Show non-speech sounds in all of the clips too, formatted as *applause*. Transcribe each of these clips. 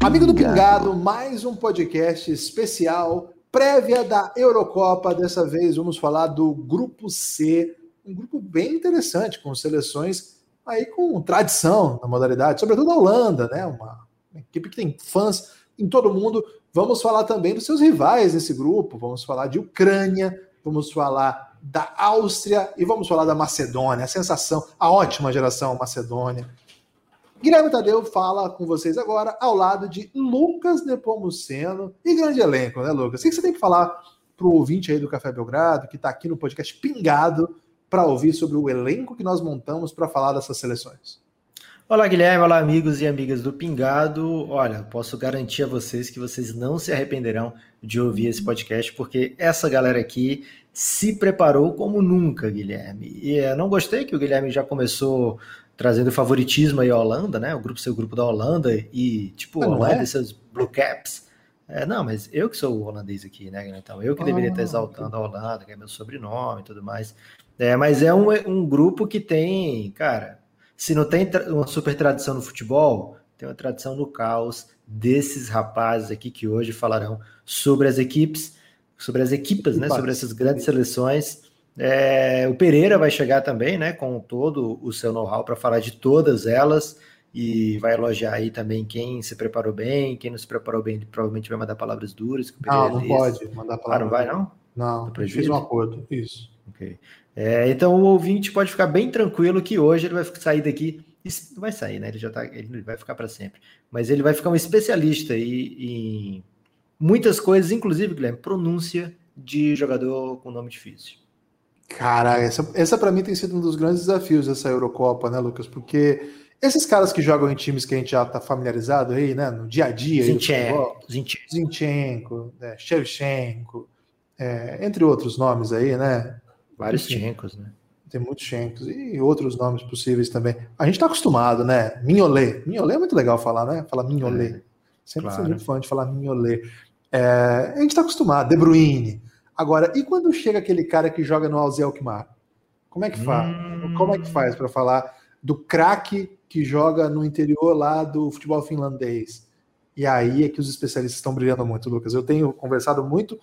Amigo do Pingado, mais um podcast especial, prévia da Eurocopa. Dessa vez vamos falar do Grupo C, um grupo bem interessante, com seleções aí com tradição na modalidade, sobretudo a Holanda, né? Uma, equipe que tem fãs em todo mundo. Vamos falar também dos seus rivais nesse grupo, vamos falar de Ucrânia, vamos falar da Áustria e vamos falar da Macedônia, a sensação, a ótima geração Macedônia. Guilherme Tadeu fala com vocês agora ao lado de Lucas Nepomuceno e grande elenco, né, Lucas? O que você tem que falar para o ouvinte aí do Café Belgrado, que está aqui no podcast Pingado, para ouvir sobre o elenco que nós montamos para falar dessas seleções? Olá, Guilherme. Olá, amigos e amigas do Pingado. Olha, posso garantir a vocês que vocês não se arrependerão de ouvir esse podcast, porque essa galera aqui se preparou como nunca, Guilherme. E eu não gostei que o Guilherme já começou trazendo favoritismo aí à Holanda, né? O grupo seu grupo da Holanda e tipo não Holanda é? e seus Blue Caps. É, não, mas eu que sou o holandês aqui, né? Então eu que Ah, deveria estar exaltando a Holanda, que é meu sobrenome e tudo mais. É, mas é um, um grupo que tem, cara, se não tem uma super tradição no futebol, tem uma tradição no caos desses rapazes aqui que hoje falarão sobre as equipes, sobre as equipas, né? Sobre essas grandes seleções. É, o Pereira vai chegar também, né, com todo o seu know-how para falar de todas elas e vai elogiar aí também quem se preparou bem, quem não se preparou bem, ele provavelmente vai mandar palavras duras. Não, não desse. pode mandar Ah, palavra. não vai não? Não, Tá fez um acordo. Isso. Ok. É, então o ouvinte pode ficar bem tranquilo que hoje ele vai sair daqui. Não vai sair, né? Ele já tá. Ele vai ficar para sempre. Mas ele vai ficar um especialista aí em muitas coisas, inclusive, Guilherme, pronúncia de jogador com nome difícil. Cara, essa, essa para mim tem sido um dos grandes desafios dessa Eurocopa, né, Lucas? Porque esses caras que jogam em times que a gente já tá familiarizado aí, né, no dia a dia, aí Zinchenko, Zinchenko. Zinchenko, né, Shevchenko, é, entre outros nomes aí, né? Vários Enfim. Chencos, né? Tem muitos Chencos e outros nomes possíveis também. A gente tá acostumado, né? Mignolet. Mignolet é muito legal falar, né? Falar Mignolet. É, Sempre claro. muito fã de falar Mignolet. É, a gente tá acostumado. De Bruyne. Agora, e quando chega aquele cara que joga no Alze Alkmaar? Como é que faz? Hum. Como é que faz para falar do craque que joga no interior lá do futebol finlandês? E aí é que os especialistas estão brilhando muito, Lucas. Eu tenho conversado muito.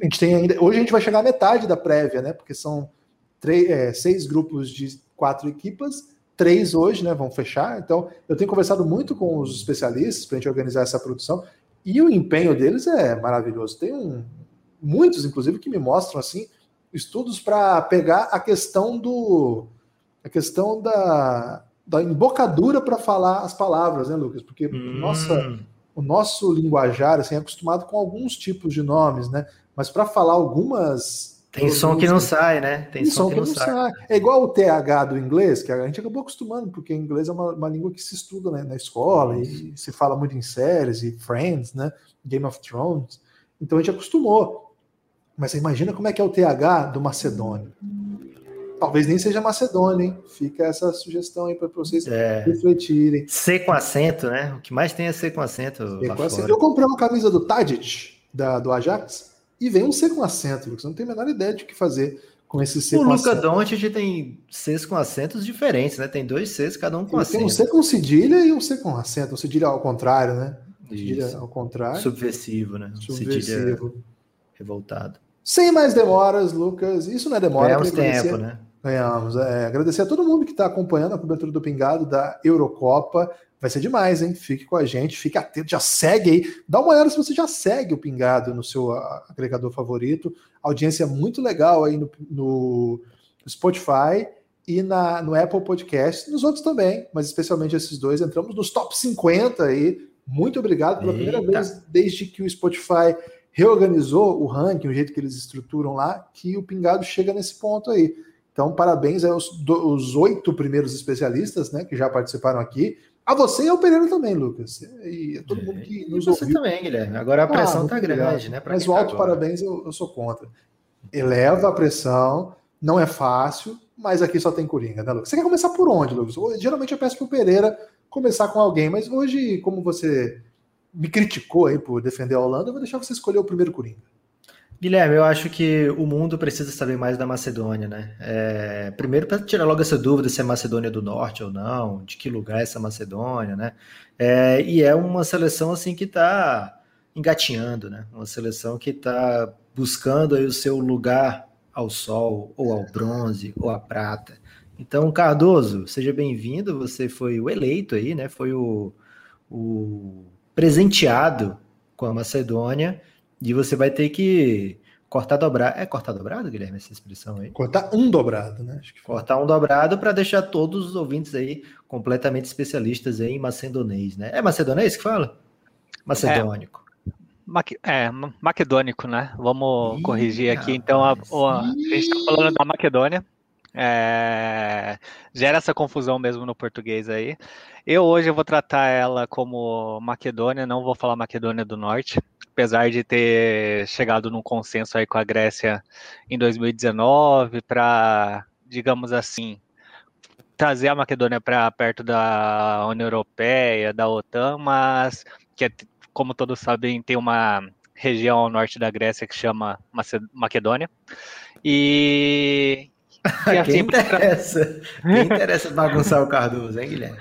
A gente tem ainda. Hoje a gente vai chegar à metade da prévia, né? Porque são três, é, seis grupos de quatro equipas, três hoje, né? Vão fechar. Então, eu tenho conversado muito com os especialistas para a gente organizar essa produção. E o empenho deles é maravilhoso. Tem um, muitos, inclusive, que me mostram assim estudos para pegar a questão do a questão da, da embocadura para falar as palavras, né, Lucas? Porque Hum, nossa, o nosso linguajar assim, é acostumado com alguns tipos de nomes, né? Mas para falar algumas. Tem som que não sai, né? Tem, Tem som, que não sai. É igual o TH do inglês, que a gente acabou acostumando, porque inglês é uma, uma língua que se estuda né, na escola e se fala muito em séries e Friends, né? Game of Thrones. Então a gente acostumou. Mas você imagina como é que é o TH do Macedônio. Talvez nem seja Macedônia, hein? Fica essa sugestão aí para vocês É, refletirem. C com acento, né? O que mais tem é C com acento C com acento. Eu comprei uma camisa do Tadic, da, do Ajax, e vem um C com acento, Lucas. Eu não tenho a menor ideia de o que fazer com esse C O com Luca acento. Doncic tem Cs com acentos diferentes, né? Tem dois Cs, cada um com Ele tem um acento. C com cedilha e um C com acento. Um cedilha ao contrário, né? Cedilha Isso. ao contrário. Subversivo, né? Um Cedilha Subversivo. revoltado. Sem mais demoras, Lucas. Isso não é demora. Ganhamos tempo, né? Ganhamos. É, agradecer a todo mundo que está acompanhando a cobertura do Pingado da Eurocopa. Vai ser demais, hein? Fique com a gente, fique atento, já segue aí. Dá uma olhada se você já segue o Pingado no seu ah, agregador favorito. Audiência muito legal aí no, no Spotify e na, no Apple Podcast, nos outros também, mas especialmente esses dois. Entramos nos top 50 aí. Muito obrigado pela primeira Eita. vez desde que o Spotify reorganizou o ranking, o jeito que eles estruturam lá, que o Pingado chega nesse ponto aí. Então, parabéns aos do- os oito primeiros especialistas, né, que já participaram aqui. A você e ao Pereira também, Lucas. E a todo mundo que E nos você ouviu. também, Guilherme. Agora a pressão Ah, tá muito grande, obrigado. né? Mas o tá alto agora. parabéns eu, eu sou contra. Eleva a pressão, não é fácil, mas aqui só tem Coringa, né, Lucas? Você quer começar por onde, Lucas? Geralmente eu peço pro Pereira começar com alguém, mas hoje, como você me criticou aí por defender a Holanda, eu vou deixar você escolher o primeiro Coringa. Guilherme, eu acho que o mundo precisa saber mais da Macedônia, né? É, primeiro, para tirar logo essa dúvida se é Macedônia do Norte ou não, de que lugar é essa Macedônia, né? É, e é uma seleção assim que está engatinhando, né? Uma seleção que está buscando aí o seu lugar ao sol, ou ao bronze, ou à prata. Então, Cardoso, seja bem-vindo. Você foi o eleito aí, né? Foi o, o presenteado com a Macedônia e você vai ter que cortar dobrado. É cortar dobrado, Guilherme, essa expressão aí? Cortar um dobrado, né? cortar um dobrado para deixar todos os ouvintes aí completamente especialistas aí em macedonês, né? É macedonês que fala? Macedônico. É, é maquedônico, né? Vamos Ih, corrigir aqui. Então, a, a, a gente está falando da Macedônia. É, gera essa confusão mesmo no português aí. Eu hoje vou tratar ela como Macedônia, não vou falar Macedônia do Norte, apesar de ter chegado num consenso aí com a Grécia em 2019 para, digamos assim, trazer a Macedônia para perto da União Europeia, da OTAN, mas que, é, como todos sabem, tem uma região ao norte da Grécia que chama Macedônia. E, *laughs* e assim, Quem interessa? Quem interessa bagunçar o Cardoso, hein, Guilherme?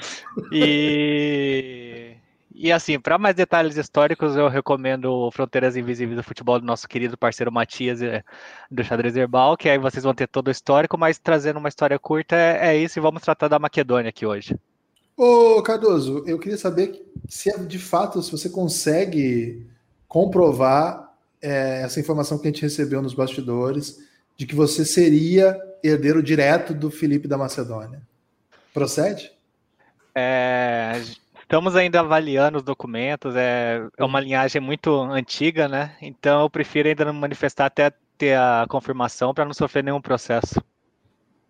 E, e assim, para mais detalhes históricos, eu recomendo Fronteiras Invisíveis do Futebol do nosso querido parceiro Matias eh, do Xadrez Herbal, que aí vocês vão ter todo o histórico, mas trazendo uma história curta é, é isso e vamos tratar da Maquedônia aqui hoje. Ô, Cardoso, eu queria saber se é de fato, se você consegue comprovar é, essa informação que a gente recebeu nos bastidores de que você seria herdeiro direto do Felipe da Macedônia. Procede? É, estamos ainda avaliando os documentos, é, é uma linhagem muito antiga, né? Então eu prefiro ainda não manifestar até ter a confirmação para não sofrer nenhum processo.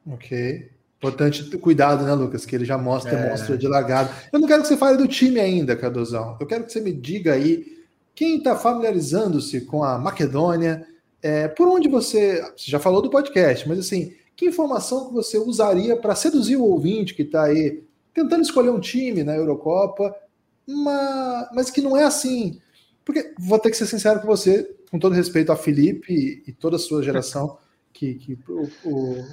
Ok. Importante ter cuidado, né, Lucas? Que ele já mostra, é. mostra de largado. Eu não quero que você fale do time ainda, Cadozão. Eu quero que você me diga aí quem está familiarizando-se com a Macedônia, é, por onde você. Você já falou do podcast, mas assim, que informação que você usaria para seduzir o ouvinte que está aí tentando escolher um time na Eurocopa, mas, que não é assim. Porque vou ter que ser sincero com você, com todo respeito a Felipe e, toda a sua geração *laughs* que, que o, o,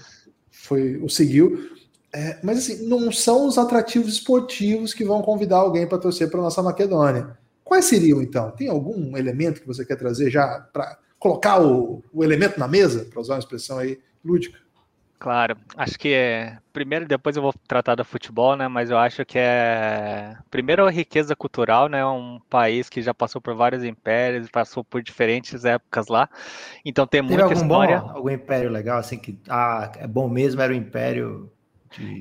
foi, o seguiu. É, mas assim, não são os atrativos esportivos que vão convidar alguém para torcer para nossa Macedônia. Quais seriam então? Tem algum elemento que você quer trazer já para colocar o, o elemento na mesa, para usar uma expressão aí lúdica? Claro, acho que é. Primeiro, depois eu vou tratar do futebol, né? Mas eu acho que é. Primeiro, a riqueza cultural, né? Um país que já passou por vários impérios, passou por diferentes épocas lá. Então tem Teve muita algum história. Bom, algum império legal, assim, que. Ah, é bom mesmo, era o império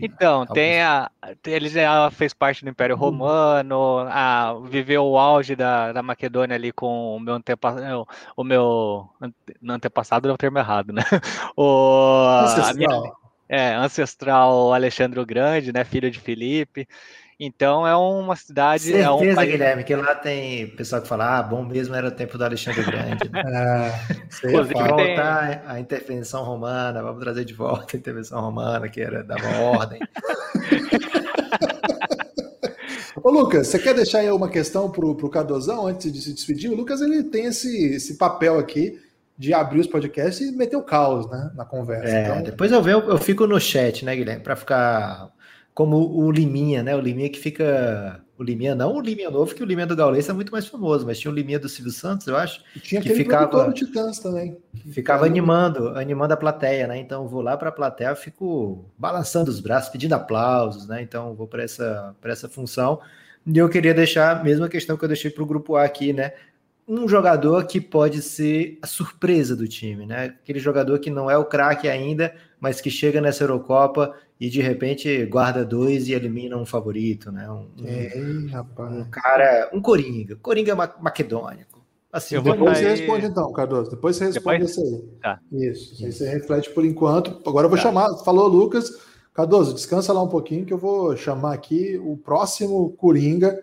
então, tem a, ele já fez parte do Império Romano, a, viveu o auge da, da Macedônia ali com o meu antepassado, o meu antepassado é o termo errado, né? *laughs* O, ancestral. Minha, é, ancestral Alexandre o Grande, né, filho de Filipe. Então é uma cidade. Certeza, é um país... Guilherme, que lá tem pessoal que fala: ah, bom mesmo era o tempo do Alexandre Grande. Né? *laughs* é, voltar tem... a intervenção romana, vamos trazer de volta a intervenção romana, que era dava ordem. *laughs* Ô, Lucas, você quer deixar aí uma questão para o Cardozão antes de se despedir? O Lucas ele tem esse, esse papel aqui de abrir os podcasts e meter o caos né, na conversa. É, então... Depois eu, eu, eu fico no chat, né, Guilherme, para ficar como o Liminha, né? O Liminha que fica. O Liminha não o Liminha novo, que o Liminha do Gaules é muito mais famoso, mas tinha o Liminha do Silvio Santos, eu acho. E tinha que ficava. Titãs também. Ficava animando, animando a plateia, né? Então eu vou lá para a plateia, fico balançando os braços, pedindo aplausos, né? Então vou para essa, essa função. E eu queria deixar a mesma questão que eu deixei para o grupo A aqui, né? um jogador que pode ser a surpresa do time, né? Aquele jogador que não é o craque ainda, mas que chega nessa Eurocopa e de repente guarda dois e elimina um favorito, né? Um, Ei, um cara, um Coringa, Coringa maquedônico. Assim, depois você responde então, Cardoso. Depois você responde depois? isso aí. Tá. Isso. Aí você reflete por enquanto. Agora eu vou tá. chamar. Falou, Lucas. Cardoso, descansa lá um pouquinho que eu vou chamar aqui o próximo Coringa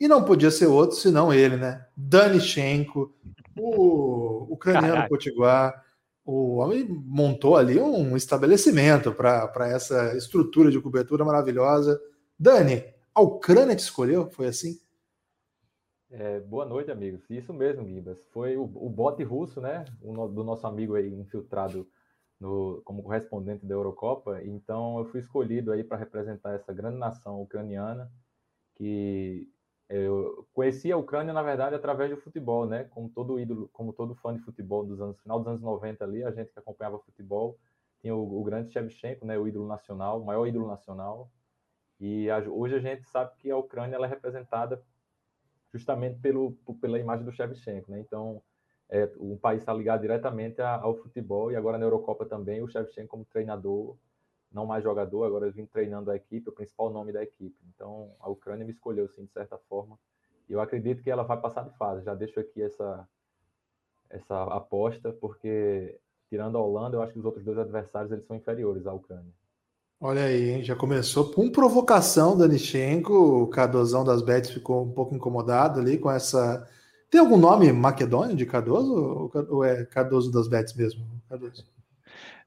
e não podia ser outro senão ele, né? Danichenko, o ucraniano potiguar. O homem montou ali um estabelecimento para essa estrutura de cobertura maravilhosa. Dani, A Ucrânia te escolheu? Foi assim? É, boa noite, amigos. Isso mesmo, Gibas. Foi o, o bote russo, né? O, do nosso amigo aí infiltrado no, como correspondente da Eurocopa. Então, eu fui escolhido aí para representar essa grande nação ucraniana que eu conheci a Ucrânia, na verdade, através do futebol, né? Como todo ídolo, como todo fã de futebol dos anos, final dos anos 90 ali, a gente que acompanhava futebol, tinha o, o grande Shevchenko, né? O ídolo nacional, o maior ídolo nacional. E a, hoje a gente sabe que a Ucrânia ela é representada justamente pelo, pela imagem do Shevchenko, né? Então, é, o país está ligado diretamente ao futebol e agora na Eurocopa também o Shevchenko como treinador, não mais jogador, agora eu vim treinando a equipe, o principal nome da equipe. Então, a Ucrânia me escolheu, sim, de certa forma. E eu acredito que ela vai passar de fase. Já deixo aqui essa, essa aposta, porque tirando a Holanda, eu acho que os outros dois adversários eles são inferiores à Ucrânia. Olha aí, hein? já começou com provocação, Danichenko. O Cardozão das Betis ficou um pouco incomodado ali com essa. Tem algum nome macedônio de Cardoso ou é Cardoso das Betis mesmo? Cardoso?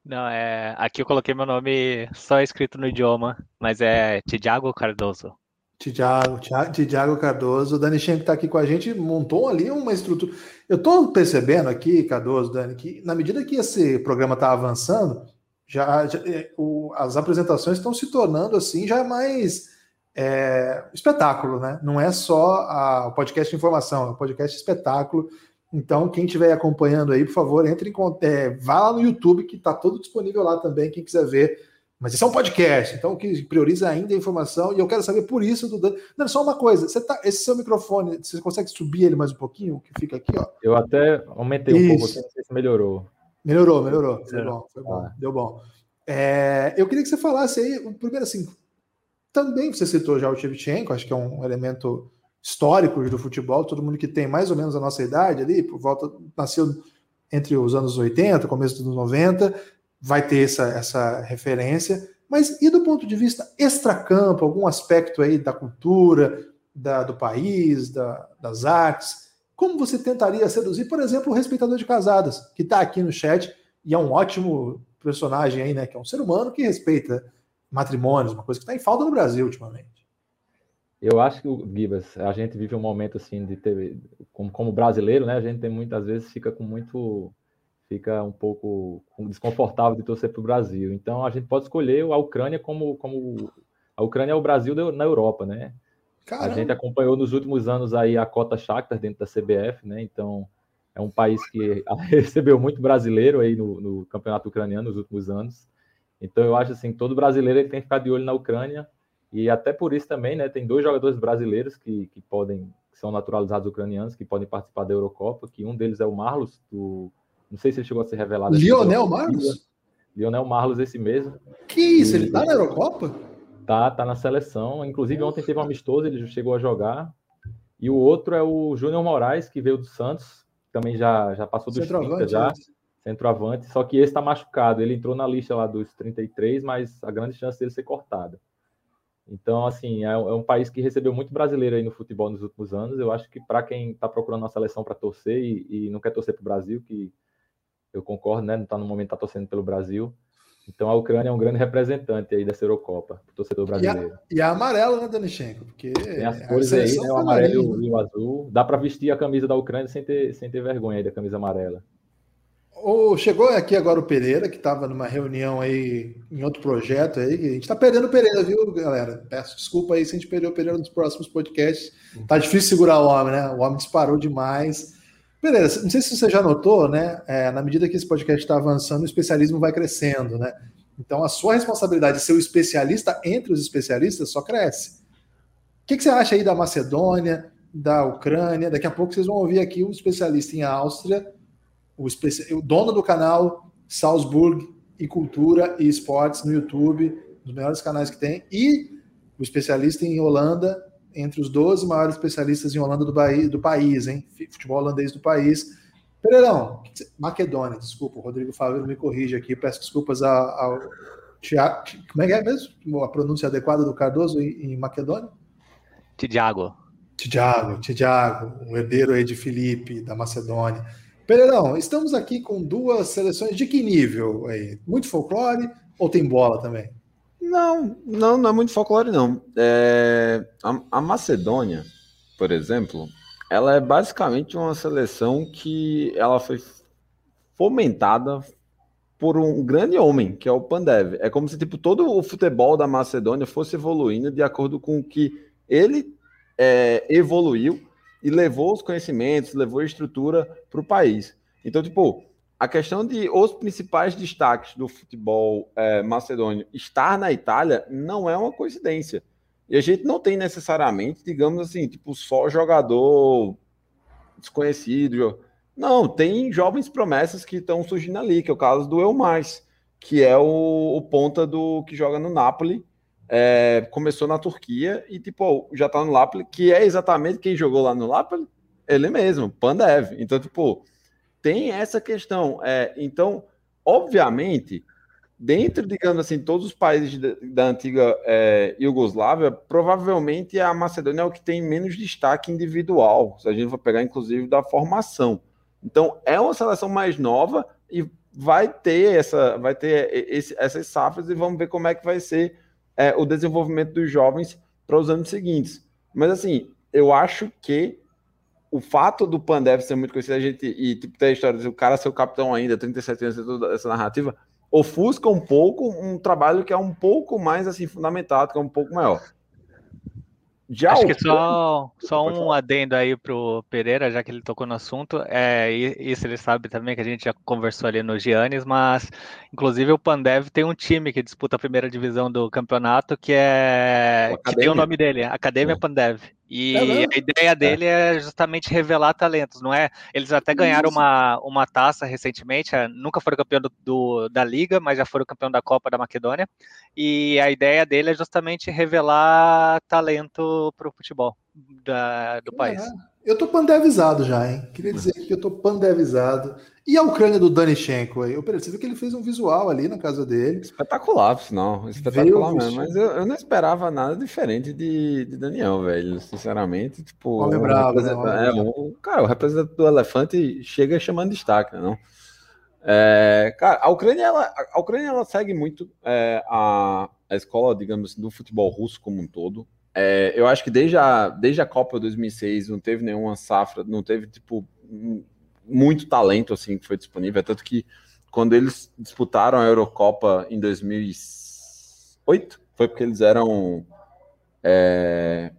Não, é. Aqui eu coloquei meu nome só escrito no idioma, mas é Tiago Cardoso. Tiago, Tiago Cardoso, Dani Schenck está aqui com a gente, montou ali uma estrutura. Eu estou percebendo aqui, Cardoso, Dani, que na medida que esse programa está avançando, já, já é, o, as apresentações estão se tornando assim já mais é, espetáculo, né? Não é só o podcast de informação, é o podcast espetáculo. Então, quem estiver acompanhando aí, por favor, entre em é, vá lá no YouTube, que está todo disponível lá também, quem quiser ver. Mas isso é um podcast, então que prioriza ainda a informação, e eu quero saber por isso do. Não, só uma coisa, você tá, esse seu microfone, você consegue subir ele mais um pouquinho, que fica aqui, ó? Eu até aumentei um pouco, não sei se melhorou. Melhorou, melhorou. Foi bom, foi bom. Ah. Deu bom. É, eu queria que você falasse aí, primeiro assim, também você citou já o Shevchenko, acho que é um elemento histórico do futebol, todo mundo que tem mais ou menos a nossa idade ali, por volta, nasceu entre os anos 80, começo dos 90, vai ter essa, essa referência, mas e do ponto de vista extracampo, algum aspecto aí da cultura, da, do país, da, das artes, como você tentaria seduzir, por exemplo, o respeitador de casadas, que está aqui no chat e é um ótimo personagem aí, né? Que é um ser humano que respeita matrimônios, uma coisa que está em falta no Brasil ultimamente. Eu acho que, Gibas, a gente vive um momento assim de ter, como, como brasileiro, né? A gente tem muitas vezes fica com muito, fica um pouco desconfortável de torcer para o Brasil. Então a gente pode escolher a Ucrânia como, como a Ucrânia é o Brasil na Europa, né? Caramba. A gente acompanhou nos últimos anos aí a cota Shakhtar dentro da CBF, né? Então é um país que *laughs* recebeu muito brasileiro aí no, no, campeonato ucraniano nos últimos anos. Então eu acho assim, todo brasileiro ele tem que ficar de olho na Ucrânia e até por isso também, né? Tem dois jogadores brasileiros que, que podem, que são naturalizados ucranianos, que podem participar da Eurocopa. Que um deles é o Marlos do, não sei se ele chegou a ser revelado. Lionel Marlos. Lionel Marlos esse mesmo. Que isso? E... Ele tá na Eurocopa? Tá, tá na seleção. Inclusive, ontem teve um amistoso, ele chegou a jogar. E o outro é o Júnior Moraes, que veio do Santos, também já, já passou dos 30 já, é centroavante, só que esse está machucado. Ele entrou na lista lá dos 33, mas a grande chance dele ser cortada. Então, assim, é, é um país que recebeu muito brasileiro aí no futebol nos últimos anos. Eu acho que para quem está procurando uma seleção para torcer e, e, não quer torcer para o Brasil, que eu concordo, né? Não está no momento tá torcendo pelo Brasil, então a Ucrânia é um grande representante aí dessa Eurocopa, do torcedor brasileiro. E a, e a amarela, né, Danichenko? Porque Tem as cores aí, né, o amarelo e o azul. Dá para vestir a camisa da Ucrânia sem ter, sem ter vergonha aí da camisa amarela. Oh, chegou aqui agora o Pereira, que estava numa reunião aí em outro projeto aí. A gente está perdendo o Pereira, viu, galera? Peço desculpa aí se a gente perdeu o Pereira nos próximos podcasts. Tá difícil segurar o homem, né? O homem disparou demais. Beleza, não sei se você já notou, né? É, na medida que esse podcast está avançando, o especialismo vai crescendo, né? Então a sua responsabilidade de ser o especialista entre os especialistas só cresce. O que, que você acha aí da Macedônia, da Ucrânia? Daqui a pouco vocês vão ouvir aqui um especialista em Áustria, o, o dono do canal Salzburg e Cultura e Esportes no YouTube, um dos melhores canais que tem, e o especialista em Holanda, entre os 12 maiores especialistas em Holanda do, Bahia, do país, hein? Futebol holandês do país. Pereirão, Macedônia, desculpa, o Rodrigo Fábio me corrige aqui, peço desculpas ao, Tiago. Como é que é mesmo? A pronúncia adequada do Cardoso em, em Macedônia? Tiago. Tiago, Tiago, um herdeiro aí de Felipe, da Macedônia. Pereirão, estamos aqui com duas seleções de que nível aí? Muito folclore ou tem bola também? Não, não, não é muito folclore, não. É, a, a, Macedônia, por exemplo, ela é basicamente uma seleção que ela foi fomentada por um grande homem, que é o Pandev. É como se tipo, todo o futebol da Macedônia fosse evoluindo de acordo com o que ele é, evoluiu e levou os conhecimentos, levou a estrutura para o país. Então, tipo, a questão de os principais destaques do futebol é, macedônio estar na Itália não é uma coincidência. E a gente não tem necessariamente, digamos assim, tipo, só jogador desconhecido. Não, tem jovens promessas que estão surgindo ali, que é o caso do Elmais, que é o, o ponta do que joga no Napoli. É, começou na Turquia e, tipo, já tá no Napoli, que é exatamente quem jogou lá no Napoli? Ele mesmo, Pandev. Então, tipo, tem essa questão. É, então, obviamente, dentro, digamos assim, todos os países da, da antiga é, Iugoslávia, provavelmente a Macedônia é o que tem menos destaque individual, se a gente for pegar, inclusive, da formação. Então, é uma seleção mais nova e vai ter essa, vai ter esse, essas safras e vamos ver como é que vai ser é, o desenvolvimento dos jovens para os anos seguintes. Mas assim, eu acho que o fato do Pandev ser muito conhecido, a gente, e tipo, ter a história do cara ser o capitão ainda, 37 anos, toda essa narrativa, ofusca um pouco um trabalho que é um pouco mais assim fundamentado, que é um pouco maior. Acho que só, só um adendo aí pro Pereira, já que ele tocou no assunto. É, isso ele sabe também que a gente já conversou ali no Giannis, mas inclusive o Pandev tem um time que disputa a primeira divisão do campeonato que é. que tem o nome dele, Academia é. Pandev. E é a ideia é. dele é. é. justamente revelar talentos, não é? Eles até ganharam uma, uma taça recentemente, é, nunca foram campeão do, do, da Liga, mas já foram campeão da Copa da Maquedônia. E a ideia dele é justamente revelar talento para o futebol da, do país. Eu tô pandevizado já, hein? Queria dizer que eu tô pandevizado. E a Ucrânia do Danichenko aí? Eu percebi que ele fez um visual ali na casa dele. Espetacular, sinal. Espetacular mesmo. Mas eu, eu, não esperava nada diferente de, de Daniel, velho. Sinceramente, tipo. Homem bravo, né? É, um, cara, o representante do elefante chega chamando destaque, não? É, cara, a Ucrânia, ela, a Ucrânia, ela segue muito é, a, a escola, digamos assim, do futebol russo como um todo. É, eu acho que desde a, desde a Copa 2006 não teve nenhuma safra, não teve, tipo, muito talento, assim, que foi disponível. É tanto que quando eles disputaram a Eurocopa em 2008, foi porque eles eram... É...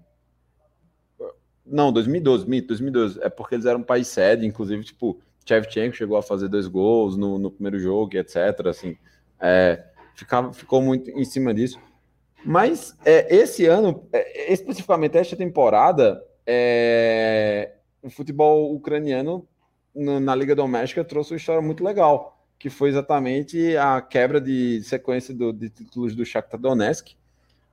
Não, 2012, 2012. É porque eles eram país sede, inclusive, tipo, Shevchenko chegou a fazer dois gols no, no primeiro jogo, etc. Assim, é, ficava, ficou muito em cima disso. Mas é, esse ano, é, especificamente esta temporada, é, o futebol ucraniano no, na Liga Doméstica trouxe uma história muito legal, que foi exatamente a quebra de sequência do, de títulos do Shakhtar Donetsk,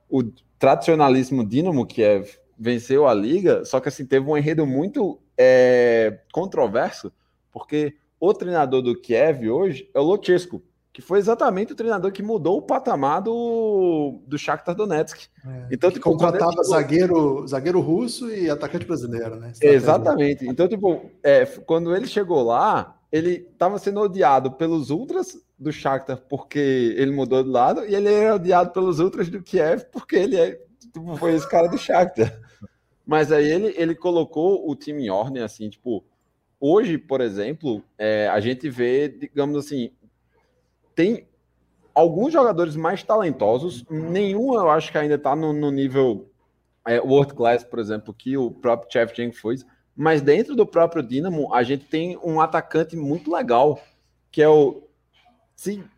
o tradicionalíssimo Dinamo, que é, venceu a Liga, só que assim, teve um enredo muito é, controverso, porque o treinador do Kiev hoje é o Lotesco, que foi exatamente o treinador que mudou o patamar do, do Shakhtar Donetsk. É, então, tipo, contratava chegou... zagueiro, zagueiro russo e atacante brasileiro, né? Exatamente. Então, tipo, é, quando ele chegou lá, ele estava sendo odiado pelos ultras do Shakhtar porque ele mudou de lado e ele era odiado pelos ultras do Kiev porque ele é, tipo, foi esse cara do Shakhtar. Mas aí ele, ele colocou o time em ordem, assim, tipo, hoje, por exemplo, é, a gente vê, digamos assim, tem alguns jogadores mais talentosos, nenhum eu acho que ainda está no, no, nível é, world class, por exemplo, que o próprio Shevchenko foi, mas dentro do próprio Dinamo a gente tem um atacante muito legal, que é o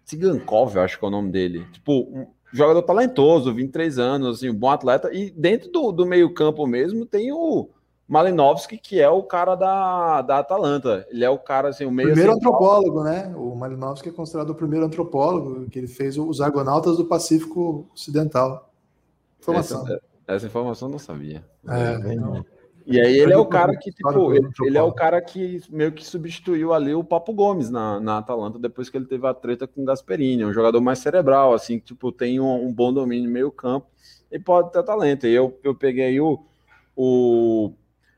Tsigankov, acho que é o nome dele. Tipo, um jogador talentoso, 23 anos, assim, um bom atleta, e dentro do, do meio campo mesmo tem o Malinovski, que é o cara da, da Atalanta. Ele é o cara, assim, o meio. Primeiro antropólogo, né? O Malinovski é considerado o primeiro antropólogo, que ele fez os Argonautas do Pacífico Ocidental. Informação. Essa, essa informação eu não sabia. É, é E aí ele é o cara que, tipo, ele, ele, é o cara que meio que substituiu ali o Papo Gomes na, na Atalanta depois que ele teve a treta com o Gasperini, um jogador mais cerebral, assim, que, tipo, tem um, um bom domínio no meio campo e pode ter talento. E eu, eu peguei o, o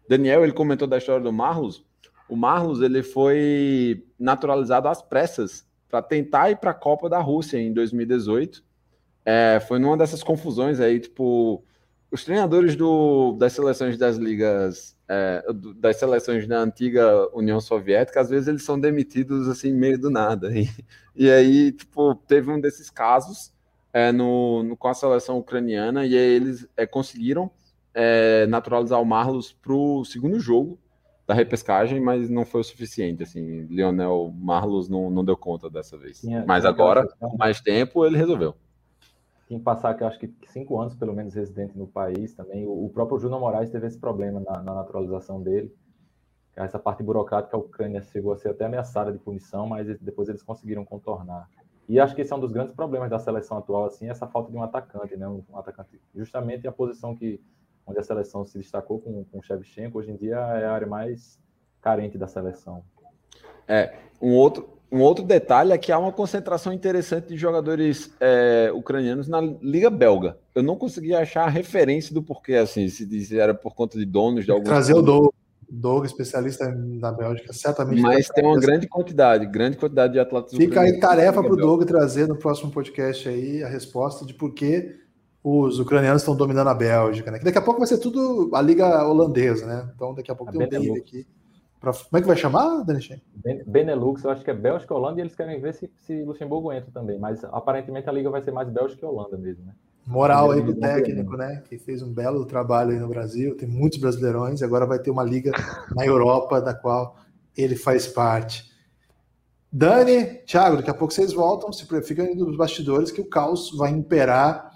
Daniel, ele comentou da história do Marlos. O Marlos, ele foi naturalizado às pressas para tentar ir para a Copa da Rússia em 2018. é, foi numa dessas confusões aí, tipo, os treinadores do, das seleções das ligas, é, das seleções da antiga União Soviética, às vezes eles são demitidos assim, meio do nada. *laughs* E, e aí, tipo, teve um desses casos é, no, no, com a seleção ucraniana, e aí eles é, conseguiram é, naturalizar o Marlos para o segundo jogo da repescagem, mas não foi o suficiente. Assim, Lionel Marlos não, não deu conta dessa vez. Mas agora, com mais tempo, ele resolveu. Tem que passar, que acho que cinco anos, pelo menos, residente no país também. O, o próprio Júnior Moraes teve esse problema na, na, naturalização dele. Essa parte burocrática, a Ucrânia chegou a ser até ameaçada de punição, mas depois eles conseguiram contornar. E acho que esse é um dos grandes problemas da seleção atual, assim, essa falta de um atacante, né? Um atacante, justamente a posição que onde a seleção se destacou com, com o Shevchenko, hoje em dia é a área mais carente da seleção. É, um outro, um outro detalhe é que há uma concentração interessante de jogadores é, ucranianos na Liga Belga. Eu não consegui achar a referência do porquê, assim, se diz, era por conta de donos de alguns. Trazer o Doug, Doug, especialista na Bélgica, certamente. Mas tem uma grande quantidade, grande quantidade de atletas. Fica aí tarefa para o Doug trazer no próximo podcast aí a resposta de por que os ucranianos estão dominando a Bélgica, né? Que daqui a pouco vai ser tudo a liga holandesa, né? Então daqui a pouco a tem Benelux. um time aqui. Pra... Como é que vai chamar, Danichen? Benelux, eu acho que é Bélgica e Holanda, e eles querem ver se, se Luxemburgo entra também, mas aparentemente a liga vai ser mais Bélgica e Holanda mesmo, né? Moral aí pro técnico, né? Que fez um belo trabalho aí no Brasil, tem muitos brasileirões, e agora vai ter uma liga na Europa da qual ele faz parte. Dani, Thiago, daqui a pouco vocês voltam, se ficam nos bastidores que o caos vai imperar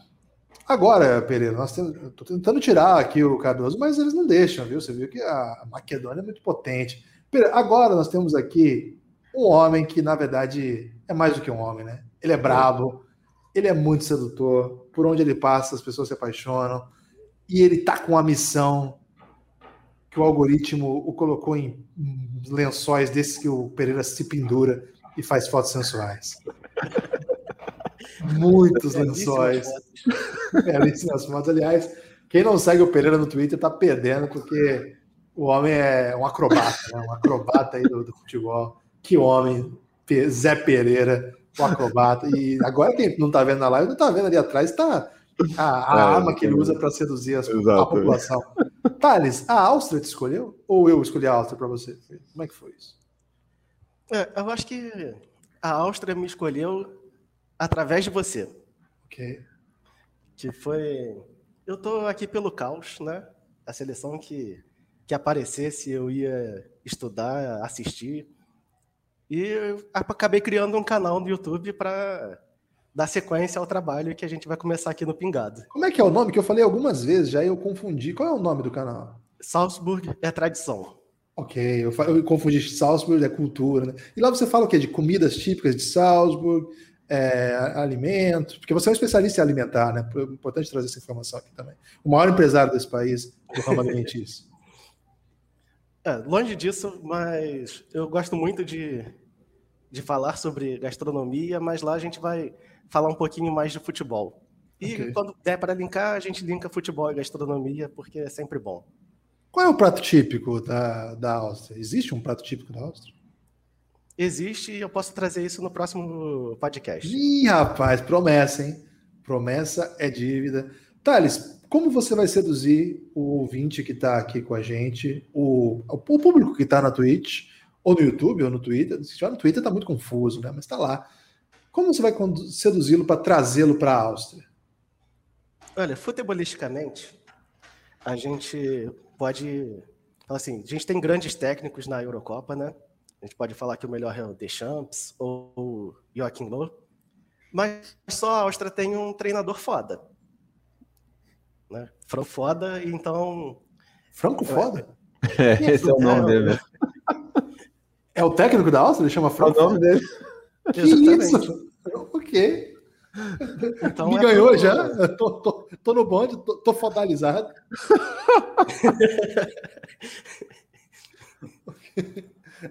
Agora, Pereira, nós estou tentando tirar aqui o Cardoso, mas eles não deixam, viu? Você viu que a Maquedônia é muito potente. Pereira, agora nós temos aqui um homem que, na verdade, é mais do que um homem, né? Ele é brabo, ele é muito sedutor, por onde ele passa as pessoas se apaixonam, e ele tá com a missão que o algoritmo o colocou em lençóis desses que o Pereira se pendura e faz fotos sensuais. *laughs* Muitos lençóis. *laughs* Belíssimas fotos. Aliás, quem não segue o Pereira no Twitter tá perdendo, porque o homem é um acrobata, né? um acrobata aí do, do futebol. Que homem, Zé Pereira, o acrobata. E agora quem não tá vendo na live, não tá vendo ali atrás, tá a, a é, arma que ele usa para seduzir as, a população. Thales, a Áustria te escolheu? Ou eu escolhi a Áustria para você? Como é que foi isso? É, eu acho que a Áustria me escolheu através de você. Ok. Que foi. Eu tô aqui pelo caos, né? A seleção que, que aparecesse, eu ia estudar, assistir. E eu acabei criando um canal no YouTube para dar sequência ao trabalho que a gente vai começar aqui no Pingado. Como é que é o nome? Que eu falei algumas vezes já eu confundi. Qual é o nome do canal? Salzburg é tradição. Ok, eu, eu confundi Salzburg é cultura, né? E lá você fala o quê? De comidas típicas de Salzburg, é, alimentos, porque você é um especialista em alimentar, né? É importante trazer essa informação aqui também. O maior empresário desse país do ramo alimentício. *laughs* É, longe disso, mas eu gosto muito de, de falar sobre gastronomia, mas lá a gente vai falar um pouquinho mais de futebol. E okay. quando der para linkar, a gente linka futebol e gastronomia, porque é sempre bom. Qual é o prato típico da, da Áustria? Existe um prato típico da Áustria? Existe e eu posso trazer isso no próximo podcast. Ih, rapaz, promessa, hein? Promessa é dívida. Thales, como você vai seduzir o ouvinte que está aqui com a gente, o, o público que está na Twitch, ou no YouTube, ou no Twitter? Se estiver no Twitter, está muito confuso, né? Mas está lá. Como você vai seduzi-lo para trazê-lo para a Áustria? Olha, futebolisticamente, a gente pode. Assim, a gente tem grandes técnicos na Eurocopa, né? A gente pode falar que o melhor é o Deschamps ou o Joachim Löw, mas só a Áustria tem um treinador foda. Né? Franco foda, então... Franco foda? É, *laughs* esse é o nome é, dele. É o técnico da Áustria? Ele chama Franco? É o nome dele. *laughs* Que Exatamente. isso? *laughs* Ok. Então, Me é ganhou pro... já? Tô, tô, tô, no bonde, tô, tô fodalizado.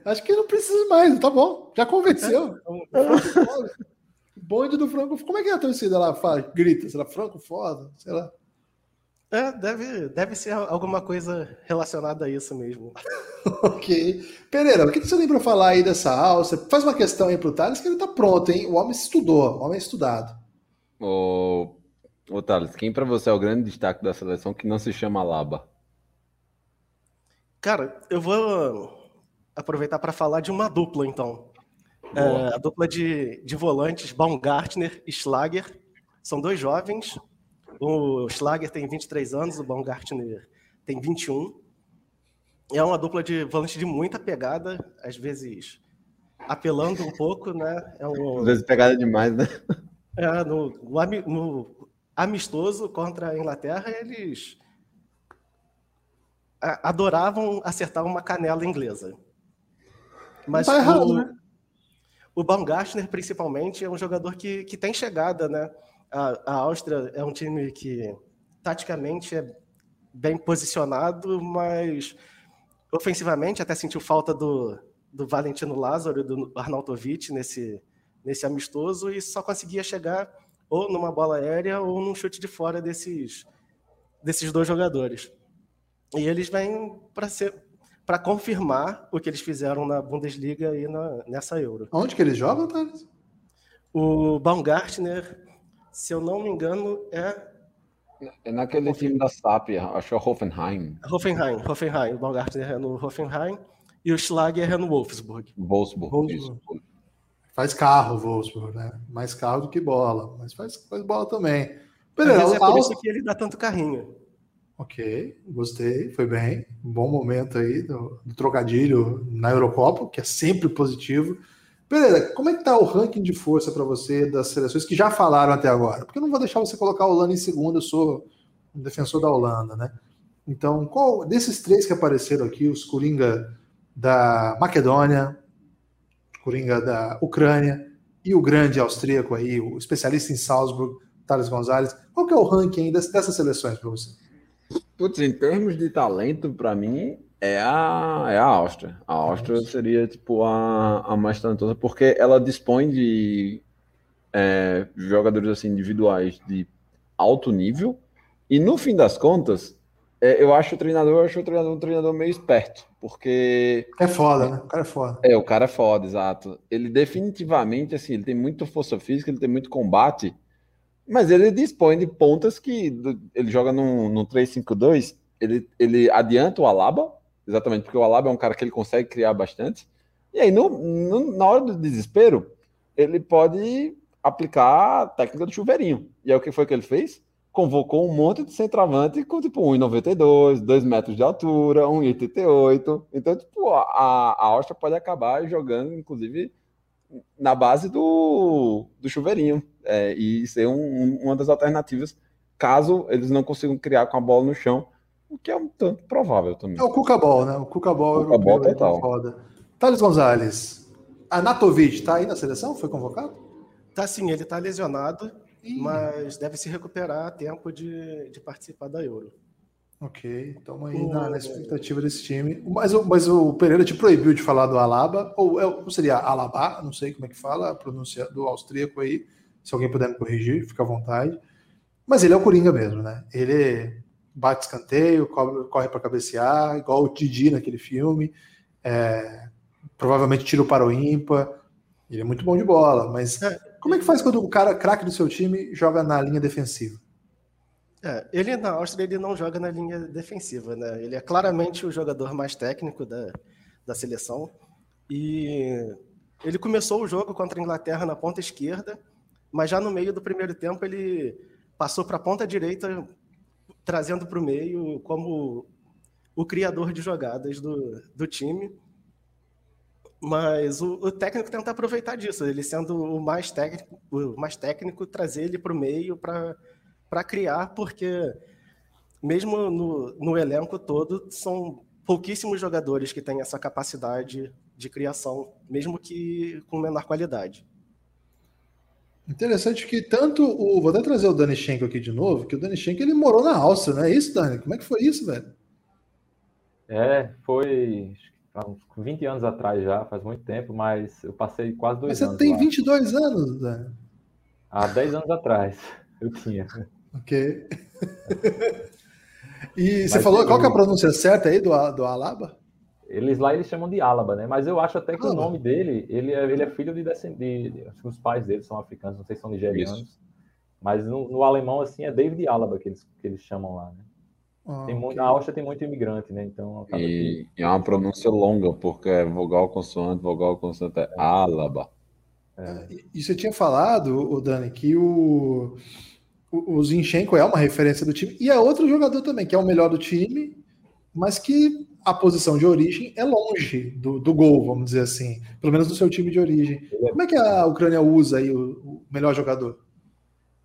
Acho que não precisa mais, tá bom. Já convenceu. *laughs* Então, bonde do Franco. Como é que é a torcida lá fala, grita? Será Franco foda? Sei lá. É, deve, deve ser alguma coisa relacionada a isso mesmo. *laughs* ok. Pereira, o que você tem para falar aí dessa alça? Faz uma questão aí pro Thales que ele tá pronto, hein? O homem estudou, o homem é estudado. Ô, ô Thales, quem para você é o grande destaque da seleção que não se chama Laba? Cara, eu vou aproveitar para falar de uma dupla, então. É, a dupla de, de volantes, Baumgartner e Schlager, são dois jovens. O Schlager tem 23 anos, o Baumgartner tem 21. É uma dupla de volante de muita pegada, às vezes apelando um pouco, né? É um, Às vezes pegada demais, né? é, no, no, no amistoso contra a Inglaterra, eles a- adoravam acertar uma canela inglesa. Mas tá errado, o, né? o Baumgartner, principalmente, é um jogador que, que tem chegada, né? A, a Áustria é um time que, taticamente, é bem posicionado, mas ofensivamente até sentiu falta do, do Valentino Lázaro e do Arnautovic nesse, nesse amistoso e só conseguia chegar ou numa bola aérea ou num chute de fora desses, desses dois jogadores. E eles vêm para ser para confirmar o que eles fizeram na Bundesliga e na, nessa Euro. Onde que eles jogam, Thales? O Baumgartner, se eu não me engano, é É naquele time da SAP, acho que é Hoffenheim, Hoffenheim. Hoffenheim. O Baumgartner é no Hoffenheim e o Schlager é no Wolfsburg. Wolfsburg. Wolfsburg. Isso. Faz carro, Wolfsburg, né? Mais carro do que bola, mas faz, faz bola também. Beleza, é por Áustria- isso que ele dá tanto carrinho. Ok, gostei, foi bem. Bom momento aí do, do trocadilho na Eurocopa, que é sempre positivo. Beleza, como é que tá o ranking de força para você das seleções que já falaram até agora? Porque eu não vou deixar você colocar a Holanda em segundo, eu sou um defensor da Holanda, né? Então, qual desses três que apareceram aqui, os Coringa da Macedônia, Coringa da Ucrânia e o grande austríaco aí, o especialista em Salzburg, Thales Gonzalez, qual que é o ranking dessas seleções para você? Putz, em termos de talento, para mim, é a, é a Áustria. A Áustria seria, tipo, a, a mais talentosa, porque ela dispõe de é, jogadores, assim, individuais de alto nível, e no fim das contas, é, eu acho o treinador, eu acho o treinador um treinador meio esperto, porque É foda, né? O cara é foda. é, o cara é foda, exato. Ele definitivamente, assim, ele tem muita força física, ele tem muito combate, mas ele dispõe de pontas que ele joga num, num 3-5-2, ele, ele adianta o Alaba, exatamente, porque o Alaba é um cara que ele consegue criar bastante, e aí no, no- na hora do desespero, ele pode aplicar a técnica do chuveirinho. E aí o que foi que ele fez? Convocou um monte de centroavante com tipo 1,92, 2 metros de altura, 1,88. Então, tipo, a, a Áustria pode acabar jogando, inclusive, na base do, do chuveirinho. é, e ser um- um- uma das alternativas, caso eles não consigam criar com a bola no chão, o que é um tanto provável também. É o Cucabol, né? O Cucabol Cuca Ball europeu aí, total. foda. Thales Gonzalez, Anatovic tá aí na seleção? Foi convocado? Tá sim, ele tá lesionado, Ih, mas deve se recuperar a tempo de, de participar da Euro. Ok, estamos aí na, na expectativa desse time. Mas, o- mas o Pereira te proibiu de falar do Alaba, ou, é, ou seria Alaba, não sei como é que fala, a pronúncia do austríaco aí. Se alguém puder me corrigir, fica à vontade. Mas ele é o Coringa mesmo, né? Ele bate escanteio, corre, corre para cabecear, igual o Didi naquele filme. É, provavelmente tira o para o ímpar. Ele é muito bom de bola, mas É. como é que faz quando o cara craque do seu time joga na linha defensiva? É, ele na Áustria ele não joga na linha defensiva, né? Ele é claramente o jogador mais técnico da, da seleção. E ele começou o jogo contra a Inglaterra na ponta esquerda, mas já no meio do primeiro tempo ele passou para a ponta direita, trazendo para o meio como o criador de jogadas do, do time. Mas o, o técnico tenta aproveitar disso, ele sendo o mais técnico, o mais técnico trazer ele para o meio para para criar, porque mesmo no, no elenco todo, são pouquíssimos jogadores que têm essa capacidade de criação, mesmo que com menor qualidade. Interessante que tanto o. Vou até trazer o Dani Schenkel aqui de novo, que o Dani Schenkel ele morou na Áustria, não é isso, Dani? Como é que foi isso, velho? É, foi há uns 20 anos atrás já, faz muito tempo, mas eu passei quase dois Mas você anos tem lá. 22 anos, Dani. Há 10 anos atrás *laughs* eu tinha. Ok. *laughs* e você Mas falou eu- qual que é a pronúncia certa aí do, do Alaba? Eles lá eles chamam de Álaba, né? Mas eu acho até que o Álaba. nome dele, ele é, ele é filho de, descend- de, de- acho que os pais dele são africanos, não sei se são nigerianos. Mas no, no, alemão, assim, é David Alaba que eles, que eles chamam lá, né? Ah, tem muito, okay. A Áustria tem muito imigrante, né? Então, e, que... é uma pronúncia longa, porque é vogal consoante, vogal consoante é Alaba. É. E você tinha falado, o Dani, que o, o, o Zinchenko é uma referência do time, e é outro jogador também, que é o melhor do time, mas que a posição de origem é longe do, do gol, vamos dizer assim, pelo menos do seu time de origem. Como é que a Ucrânia usa aí o, o melhor jogador?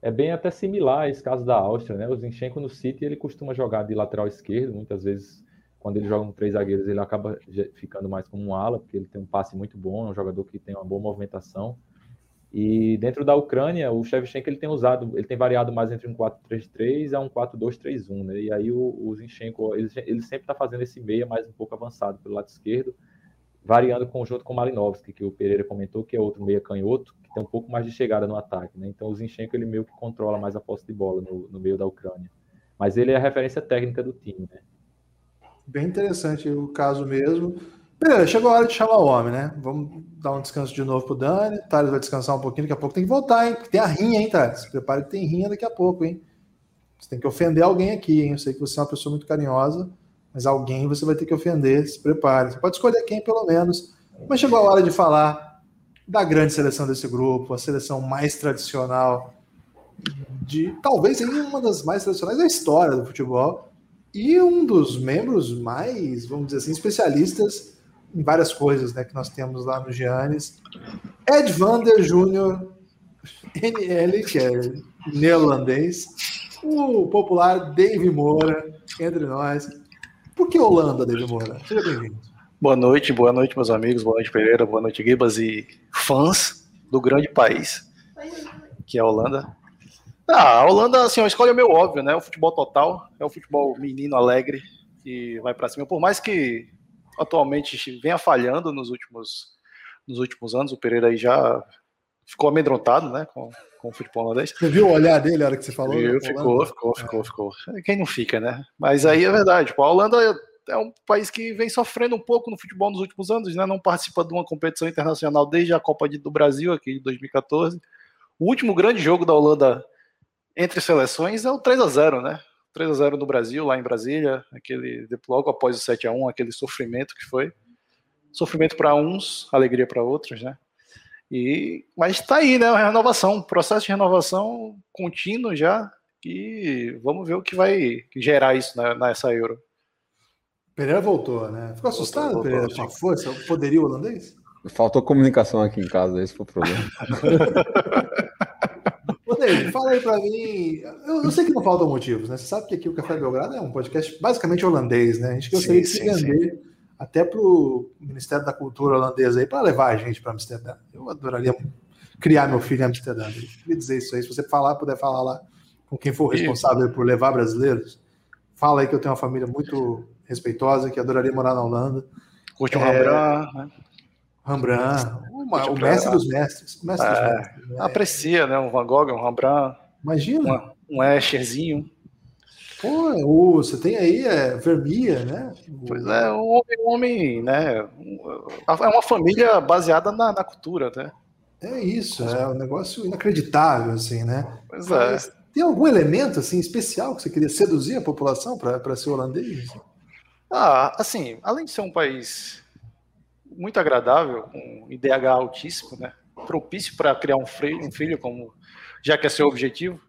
É bem até similar esse caso da Áustria, né? O Zinchenko no City ele costuma jogar de lateral esquerdo, muitas vezes quando ele joga com três zagueiros ele acaba ficando mais como um ala, porque ele tem um passe muito bom, é um jogador que tem uma boa movimentação. E dentro da Ucrânia, o Shevchenko ele tem usado, ele tem variado mais entre um 4-3-3 a um 4-2-3-1, né? E aí o, o Zinchenko, ele, ele sempre está fazendo esse meia mais um pouco avançado pelo lado esquerdo, variando conjunto com o Malinovski, que o Pereira comentou, que é outro meia canhoto, que tem um pouco mais de chegada no ataque, né? Então o Zinchenko ele meio que controla mais a posse de bola no, no meio da Ucrânia. Mas ele é a referência técnica do time, né? Bem interessante o caso mesmo. Beleza, chegou a hora de chamar o homem, né? Vamos dar um descanso de novo pro Dani. Thales vai descansar um pouquinho, daqui a pouco tem que voltar, hein? Tem a rinha, hein, Thales? Prepare que tem rinha daqui a pouco, hein? Você tem que ofender alguém aqui, hein? Eu sei que você é uma pessoa muito carinhosa, mas alguém você vai ter que ofender, se prepare. Você pode escolher quem, pelo menos. Mas chegou a hora de falar da grande seleção desse grupo, a seleção mais tradicional de talvez uma das mais tradicionais da história do futebol e um dos membros mais, vamos dizer assim, especialistas em várias coisas né, que nós temos lá no Giannis. Ed Vander Jr., NL, que é neerlandês, o popular Dave Moura, entre nós. Por que Holanda, Dave Moura? Seja bem-vindo. Boa noite, boa noite, meus amigos, boa noite, Pereira, boa noite, Gibas e fãs do grande país, que é a Holanda. Ah, a Holanda, assim, é uma escolha meio óbvia, né? O futebol total, é o futebol menino alegre, que vai para cima. Por mais que atualmente venha falhando nos últimos, nos últimos anos. O Pereira aí já ficou amedrontado, né, com, com o futebol holandês. Você viu o olhar dele na hora que você falou? Viu, ficou, ficou, ficou, é. ficou. Quem não fica, né? Mas aí é verdade. Tipo, a Holanda é um país que vem sofrendo um pouco no futebol nos últimos anos, né? Não participa de uma competição internacional desde a Copa do Brasil aqui de 2014. O último grande jogo da Holanda entre seleções é o 3 a 0, né? 3 a 0 no Brasil, lá em Brasília, aquele logo após o 7 a 1 aquele sofrimento que foi. Sofrimento para uns, alegria para outros, né? E, mas está aí, né? A renovação, processo de renovação contínuo já. E vamos ver o que vai gerar isso nessa Euro. Pereira voltou, né? Ficou assustado, voltou, Pereira, com a força, o poderio holandês? Faltou comunicação aqui em casa, esse foi o problema. *laughs* Fala aí para mim. Eu, eu, sei que não faltam motivos, né? Você sabe que aqui o Café Belgrado é um podcast basicamente holandês, né? A gente gostaria de se vender até para o Ministério da Cultura holandês aí para levar a gente para Amsterdã. Eu adoraria criar meu filho em Amsterdã. Eu queria dizer isso aí. Se você falar, puder falar lá com quem for responsável por levar brasileiros, fala aí que eu tenho uma família muito respeitosa que adoraria morar na Holanda. Curte o é... Né? Rembrandt, uma, o mestre dos mestres. O mestre é, dos mestres né? Aprecia, né? Um Van Gogh, um Rembrandt. Imagina. Uma, um Escherzinho. Pô, você tem aí é, Vermeer, né? Pois é, um homem, um homem, né? É uma família baseada na, na cultura, né? É isso, é um negócio inacreditável, assim, né? Pois é. Mas, tem algum elemento assim especial que você queria seduzir a população para ser holandês? Ah, assim, além de ser um país muito agradável, com IDH altíssimo, né? propício para criar um filho, um filho, como já que é seu objetivo.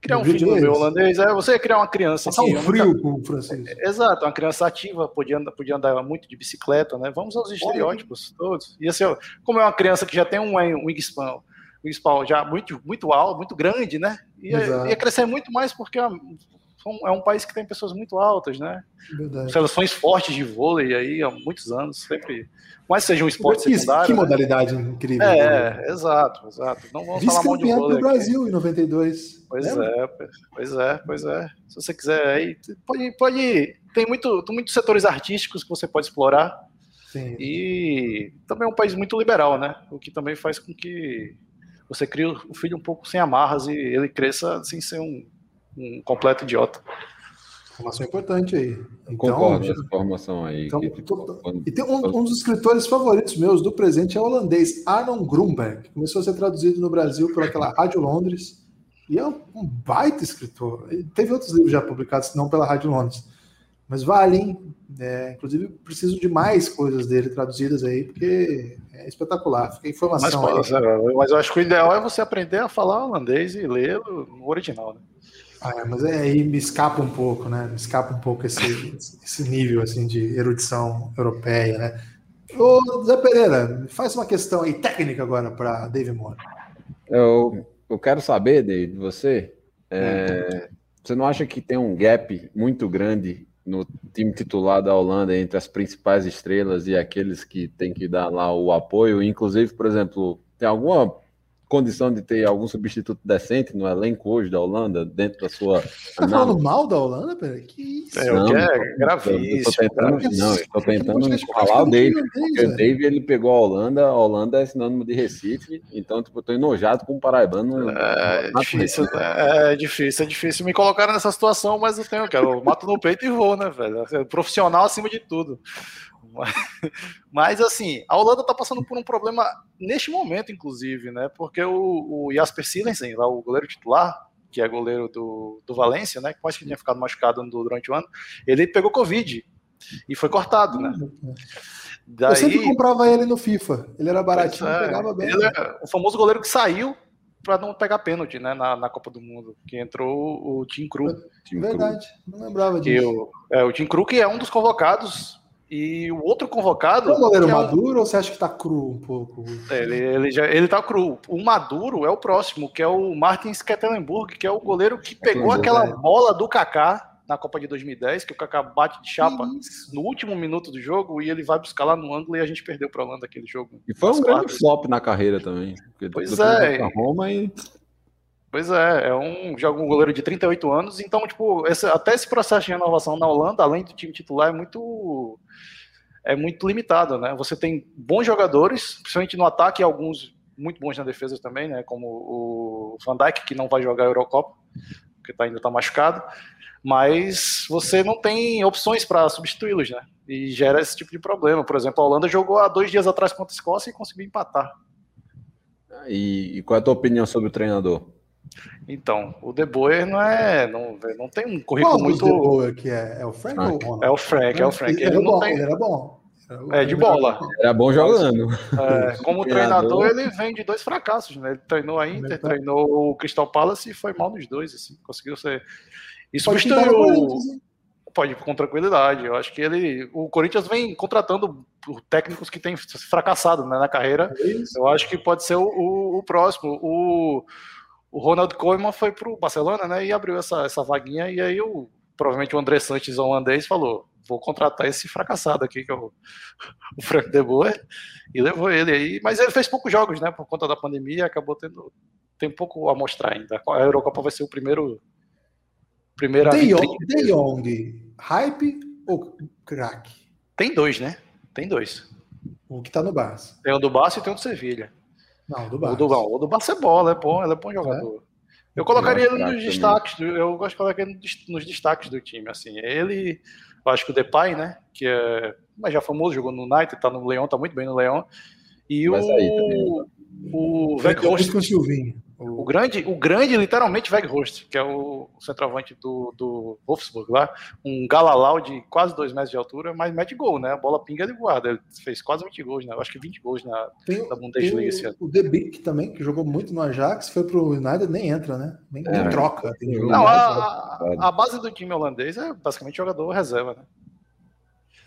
Criar um filho no meu holandês, é você criar uma criança. Passar um frio nunca... com o francês. Exato, uma criança ativa, podia andar, podia andar muito de bicicleta, né? Vamos aos estereótipos todos. E assim, como é uma criança que já tem um, um wingspan, wingspan já muito, muito alto, muito grande, né? Ia, ia crescer muito mais porque é um país que tem pessoas muito altas, né? Verdade. Seleções fortes de vôlei aí há muitos anos, sempre. Mas seja um esporte que, secundário. Que né? modalidade incrível. É, né? exato, exato. Não vamos falar mal de vôlei. do Brasil aqui. em 92. Pois lembra? é, pois é, pois é. Se você quiser aí, pode, pode. Tem muito, tem muitos setores artísticos que você pode explorar. Sim. E também é um país muito liberal, né? O que também faz com que você crie o filho um pouco sem amarras e ele cresça sem ser um um completo idiota. Informação importante aí. Então, Concordo com essa informação aí. Então, que, tô, e tem um, um, dos escritores favoritos meus do presente é o holandês, Arnon Grunberg. Começou a ser traduzido no Brasil por aquela Rádio Londres. E é um, um baita escritor. Teve outros livros já publicados, não pela Rádio Londres. Mas vale, hein? É, inclusive, preciso de mais coisas dele traduzidas aí, porque é espetacular. Fica informação. Mas, mas, eu acho que o ideal é você aprender a falar holandês e ler no original, né? Ah, mas é, aí me escapa um pouco, né? Me escapa um pouco esse, esse nível assim de erudição europeia, né? Ô, Zé Pereira, faz uma questão aí técnica agora para David Moore. Eu, eu quero saber, David, de você. É, você não acha que tem um gap muito grande no time titular da Holanda entre as principais estrelas e aqueles que tem que dar lá o apoio? Inclusive, por exemplo, tem alguma condição de ter algum substituto decente no elenco hoje da Holanda, dentro da sua. Você tá falando mal da Holanda, pera? Que isso? É, não, é gravíssimo. Estou tentando, não, estou tentando falar o David, porque o David ele pegou a Holanda, a Holanda é sinônimo de Recife, então tipo, eu tô enojado com o Paraibano. É, é difícil, é, é, difícil, é difícil me colocar nessa situação, mas eu tenho, cara, eu mato no peito e vou, né, velho? Profissional acima de tudo. *laughs* Mas, assim, a Holanda está passando por um problema neste momento, inclusive, né? Porque o, o Jasper Silensen, lá, o goleiro titular, que é goleiro do, do Valência, né? Que quase que tinha ficado machucado durante o ano, ele pegou Covid e foi cortado, né? Daí... Eu sempre comprava ele no FIFA. Ele era baratinho, é, pegava bem. Ele é o famoso goleiro que saiu para não pegar pênalti, né, na, na, Copa do Mundo, que entrou o Tim Krug. Verdade, não lembrava disso. O, é, o Tim Krug é um dos convocados e o outro convocado. É o goleiro Maduro ou você acha que tá cru um pouco? Ele, ele, já, ele tá cru. O Maduro é o próximo, que é o Martin Skettelenburg, que é o goleiro que pegou aquela é. bola do Kaká na Copa de 2010, que o Kaká bate de chapa no último minuto do jogo e ele vai buscar lá no ângulo e a gente perdeu para Holanda aquele jogo. E foi um grande flop na carreira também. Pois é. Roma e... Pois é, é um, joga um goleiro de 38 anos, então, tipo, esse, até esse processo de renovação na Holanda, além do time titular, é muito é muito limitado, né? Você tem bons jogadores, principalmente no ataque, alguns muito bons na defesa também, né? Como o Van Dijk, que não vai jogar a Eurocopa, porque tá, ainda está machucado, mas você não tem opções para substituí-los, né? E gera esse tipo de problema. Por exemplo, a Holanda jogou há dois dias atrás contra a Escócia e conseguiu empatar. E, e qual é a tua opinião sobre o treinador? Então, o De Boer não é. Não, não tem um currículo Qual muito. De Boer que é? É o Frank ah, ou É o Frank, é o Frank. Ele, ele, bom, tem... ele era bom. É, de bola. Era bom jogando. É, como *laughs* treinador, ele vem de dois fracassos, né? Ele treinou a Inter, treinou o Crystal Palace e foi mal nos dois, assim. Conseguiu ser. Isso substituiu. Pode ir com tranquilidade. Eu acho que ele. O Corinthians vem contratando técnicos que têm fracassado né, na carreira. É Eu acho que pode ser o, o, o próximo. O o Ronald Koeman foi para o Barcelona, né, e abriu essa, essa vaguinha, e aí o, provavelmente o André Santos holandês falou, vou contratar esse fracassado aqui, que é o, *laughs* o Frank de Boer, e levou ele aí, mas ele fez poucos jogos, né, por conta da pandemia, acabou tendo, tem pouco a mostrar ainda, a Eurocopa vai ser o primeiro, primeira... De Jong, de Jong hype ou craque? Tem dois, né, tem dois. O que tá no Barça. Tem o do Barça e tem o do Sevilha. Não, do Barça. O do, o do Barça é bola, é bom, ele é bom jogador. É. Eu colocaria ele nos destaques, eu gosto de colocar ele nos destaques do time, assim. Ele, eu acho que o Depay, né, que é, mas já famoso, jogou no United, tá o grande, o grande, literalmente, Weghorst, que é o centroavante do, do Wolfsburg lá, um galalau de quase dois metros de altura, mas mete gol, né? A bola pinga de guarda. Ele fez quase 20 gols, né? Eu acho que 20 gols na, tem, na Bundesliga esse ano. O De Beek também, que jogou muito no Ajax, foi pro United, nem entra, né? Nem, é. nem troca. Não, a, a, base do time holandês é basicamente jogador reserva, né?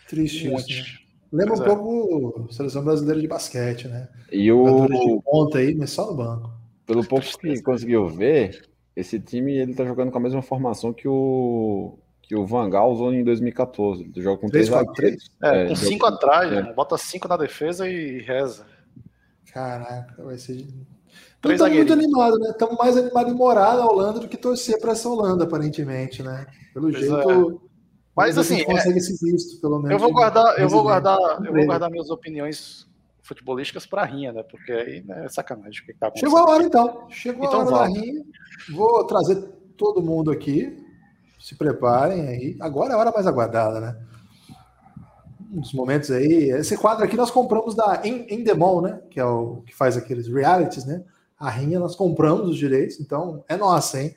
Triste um isso, né? Lembra pois um é. pouco a seleção brasileira de basquete, né? E o de ponta aí, mas só no banco. Pelo pouco que conseguiu ver, esse time ele tá jogando com a mesma formação que o que o Van Gaal usou em 2014. Ele joga com 3 4 3 É, com 5 atrás, é. bota 5 na defesa e reza. Caraca, vai ser Estamos muito animados, né? Estamos mais animados em morar na Holanda do que torcer para essa Holanda, aparentemente, né? Pelo pois jeito. É. Mas assim, consegue é... esse visto, pelo menos. Eu vou guardar, eu vou guardar, eu vou guardar minhas opiniões futebolísticas para rinha, né? Porque aí né, é sacanagem. Que tá Chegou a hora então. Chegou então, a hora vamos. da rinha. Vou trazer todo mundo aqui. Se preparem aí. Agora é a hora mais aguardada, né? Um dos momentos aí. Esse quadro aqui nós compramos da Endemol, né? Que é o que faz aqueles realities, né? A Rinha nós compramos os direitos, então é nossa, hein?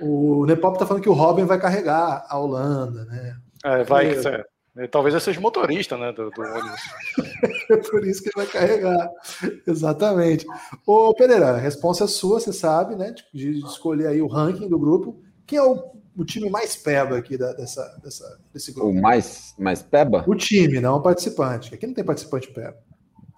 O Nepop tá falando que o Robin vai carregar a Holanda, né? É, vai, é, talvez eu seja motorista, né, do, do ônibus. *laughs* é por isso que ele vai carregar. Exatamente. Ô, Pereira, a resposta é sua, você sabe, né? De escolher aí o ranking do grupo. Quem é o, o time mais peba aqui da, dessa, dessa, desse grupo? O mais, mais peba? O time, não o participante. Aqui não tem participante peba.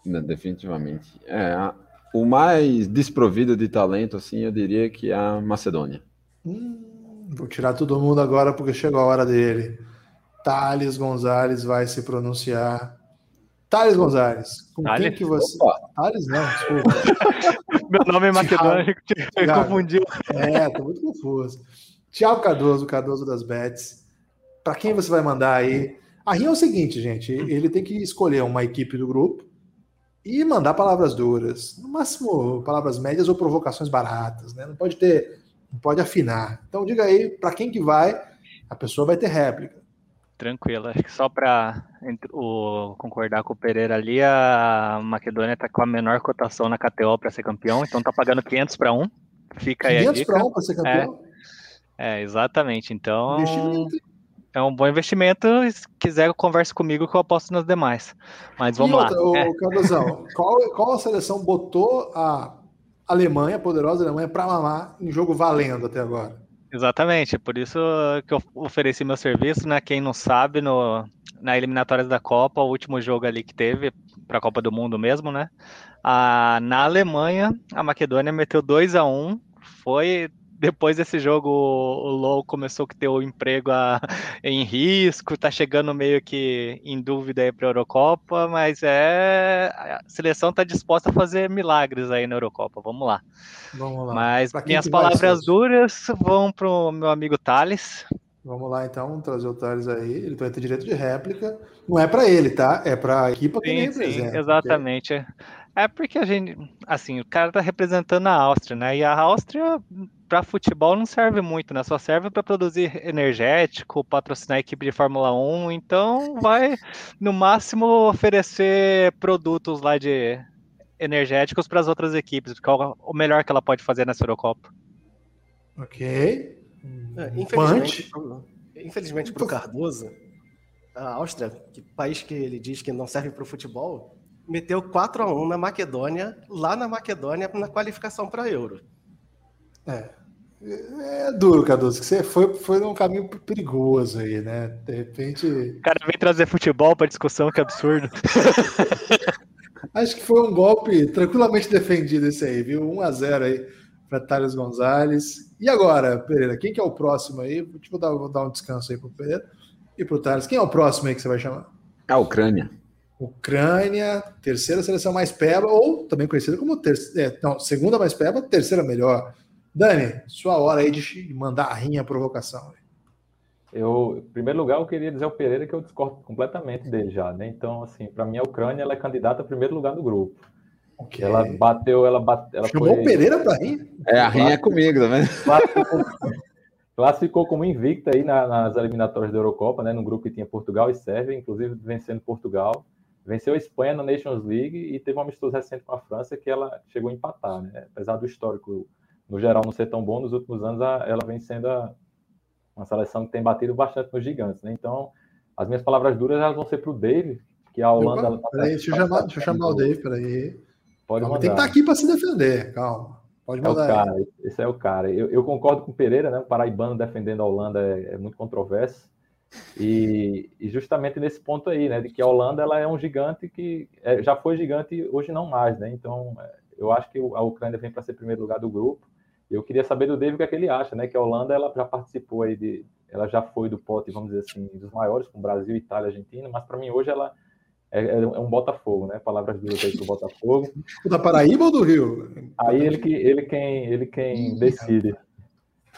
Não, definitivamente. É, o mais desprovido de talento, assim, eu diria que é a Macedônia. Hum, vou tirar todo mundo agora porque chegou a hora dele. Thales Gonzalez vai se pronunciar. Thales Gonzalez, com Thales? quem que você. Opa. Thales não, desculpa. *laughs* Meu nome é macedônico, te confundiu. É, tô muito confuso. Tiago Cardoso, Cardoso das Bets. Para quem você vai mandar aí? A Rinha é o seguinte, gente: ele tem que escolher uma equipe do grupo e mandar palavras duras. No máximo, palavras médias ou provocações baratas, né? Não pode ter, não pode afinar. Então diga aí para quem que vai, a pessoa vai ter réplica. Tranquilo, acho que só para concordar com o Pereira ali, a Macedônia está com a menor cotação na KTO para ser campeão, então está pagando 500 para um. Fica aí 500 para um para ser campeão? É, é, exatamente. Então é um bom investimento. Se quiser, converse comigo que eu aposto nas demais. Mas vamos outra, lá. é. *laughs* qual, qual a seleção botou a Alemanha, a poderosa Alemanha, para mamar em jogo valendo até agora? Exatamente, é por isso que eu ofereci meu serviço, né? Quem não sabe, no, na eliminatórias da Copa, o último jogo ali que teve, para a Copa do Mundo mesmo, né? A, na Alemanha, a Maquedônia meteu 2 a 1 foi depois desse jogo, o Low começou a ter o emprego a, *laughs* em risco, tá chegando meio que em dúvida aí para a Eurocopa, mas é a seleção tá disposta a fazer milagres aí na Eurocopa. Vamos lá. Vamos lá. Mas minhas palavras duras vão para o meu amigo Thales. Vamos lá então, trazer o Thales aí. Ele vai ter direito de réplica. Não é para ele, tá? É para a equipe que ele representa. Sim, exatamente. Porque... É porque a gente, assim, o cara tá representando a Áustria, né? E a Áustria para futebol não serve muito, né? Só serve para produzir energético, patrocinar a equipe de Fórmula 1, então vai no máximo oferecer produtos lá de energéticos para as outras equipes, porque é o melhor que ela pode fazer nessa Eurocopa. Ok. É, infelizmente, infelizmente para o Cardoso, a Áustria, que país que ele diz que não serve para o futebol, meteu 4 a 1 na Macedônia, lá na Macedônia, na qualificação para Euro. É. É duro, Cardoso, que você foi, foi num caminho perigoso aí, né? De repente. O cara vem trazer futebol para discussão, que absurdo. *laughs* Acho que foi um golpe tranquilamente defendido esse aí, viu? 1 a 0 aí para Thales Gonzalez. E agora, Pereira, quem que é o próximo aí? Vou, dar, vou dar um descanso aí pro Pereira e pro Thales. Quem é o próximo aí que você vai chamar? A Ucrânia. Ucrânia, terceira seleção mais peba, ou também conhecida como terceira, é, não, segunda mais peba, terceira melhor. Dani, sua hora aí de mandar a rinha a provocação. Eu, em primeiro lugar, eu queria dizer ao Pereira que eu discordo completamente dele já, né? Então, assim, para mim a Ucrânia ela é candidata a primeiro lugar do grupo. Okay. Ela bateu, ela bateu. Ela Chamou foi... o Pereira para rinha? É, a rinha é comigo, tá vendo? Classificou, classificou como invicta aí nas eliminatórias da Eurocopa, né? No grupo que tinha Portugal e Sérvia, inclusive vencendo Portugal venceu a Espanha na Nations League e teve uma amistoso recente com a França que ela chegou a empatar, né? Apesar do histórico no geral não ser tão bom, nos últimos anos ela vem sendo uma seleção que tem batido bastante nos gigantes, né? Então, as minhas palavras duras elas vão ser para o Dave, que a Holanda. Opa, peraí, deixa, eu chamar, deixa eu chamar o Dave, peraí. Pode calma, tem que estar tá aqui para se defender, calma. Pode mandar. É o cara, esse é o cara. Eu, eu, concordo com o Pereira, né? O paraibano defendendo a Holanda é, é muito controverso. E, e, justamente nesse ponto aí, né, de que a Holanda ela é um gigante que é, já foi gigante hoje não mais, né? Então é, eu acho que a Ucrânia vem para ser primeiro lugar do grupo. Eu queria saber do David o que, é que ele acha, né? Que a Holanda ela já participou aí de, ela já foi do pote, vamos dizer assim, dos maiores, com Brasil, Itália, Argentina, mas para mim hoje ela é, é, um Botafogo, né? Palavras duras aí pro Botafogo. O *laughs* da Paraíba ou do Rio? Aí ele que ele quem ele quem decide.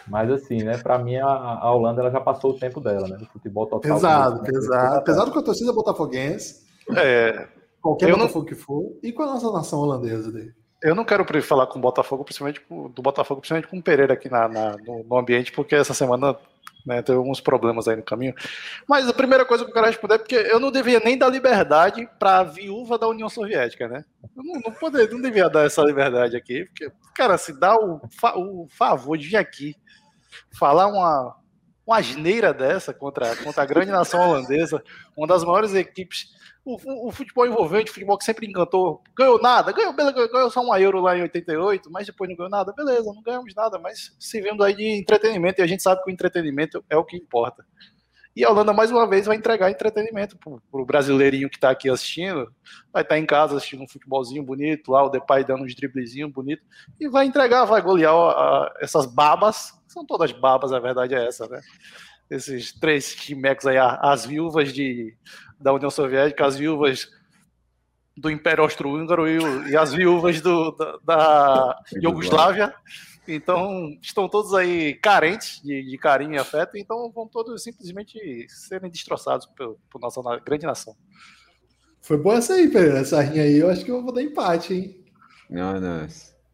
Mas assim, né? Para mim a, a, Holanda ela já passou o tempo dela, né? No futebol total. Pesado, né? pesado. Pesado com a torcida botafoguense. É. Qualquer Botafogo não... que for. E com a nossa nação holandesa dele. Eu não quero falar com o Botafogo, principalmente do Botafogo, principalmente com o Pereira aqui na, na no, no, ambiente, porque essa semana né? Teve alguns problemas aí no caminho. Mas a primeira coisa que eu quero responder é porque eu não devia nem dar liberdade para a viúva da União Soviética, né? Eu não, não, não devia dar essa liberdade aqui, porque, cara, se dá o, fa o favor de vir aqui falar uma, uma asneira dessa contra, contra a grande nação holandesa, uma das maiores equipes o, o, futebol envolvente, o futebol que sempre encantou, ganhou nada, ganhou, ganhou só um euro lá em 88, mas depois não ganhou nada, beleza, não ganhamos nada, mas se vendo aí de entretenimento, e a gente sabe que o entretenimento é o que importa. E a Holanda, mais uma vez, vai entregar entretenimento pro, pro brasileirinho que está aqui assistindo, vai estar tá em casa assistindo um futebolzinho bonito, lá o Depay dando uns driblezinhos bonito, e vai entregar, vai golear a, essas babas, são todas babas, a verdade é essa, né? Esses três timecos aí, as viúvas de da União Soviética, as viúvas do Império Austro-Húngaro e, e, as viúvas do, da, da Iugoslávia. Então, estão todos aí carentes de, de, carinho e afeto, então vão todos simplesmente serem destroçados por, por nossa grande nação. Foi boa essa aí, Pedro. Essa rinha aí, eu acho que eu vou dar empate, hein? Não, não.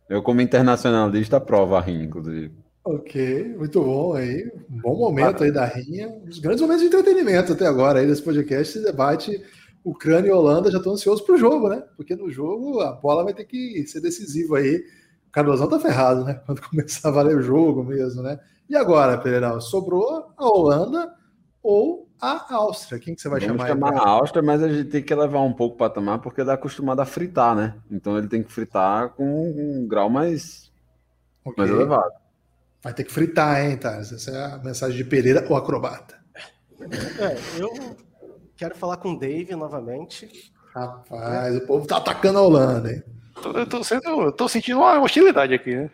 Eu, como internacionalista, aprovo a rinha, inclusive. Ok, muito bom aí. Um bom momento aí da rinha. Um dos grandes momentos de entretenimento até agora aí desse podcast, esse debate Ucrânia e Holanda. Já estou ansioso para o jogo, né? Porque no jogo a bola vai ter que ser decisiva aí. O Carlosão tá ferrado, né? *laughs* Quando começar a valer o jogo mesmo, né? E agora, Pereira, sobrou a Holanda ou a Áustria? Quem que você vai Vamos chamar? chamar a Áustria, mas a gente tem que levar um pouco para tomar, porque ele é acostumado a fritar, né? Então ele tem que fritar com um grau mais, okay. mais elevado. Vai ter que fritar, hein, Thales? Essa é a mensagem de Pereira, o acrobata. É, eu quero falar com o Dave novamente. Rapaz, o povo tá atacando a Holanda, hein? Eu tô, sendo, eu tô sentindo uma hostilidade aqui, né?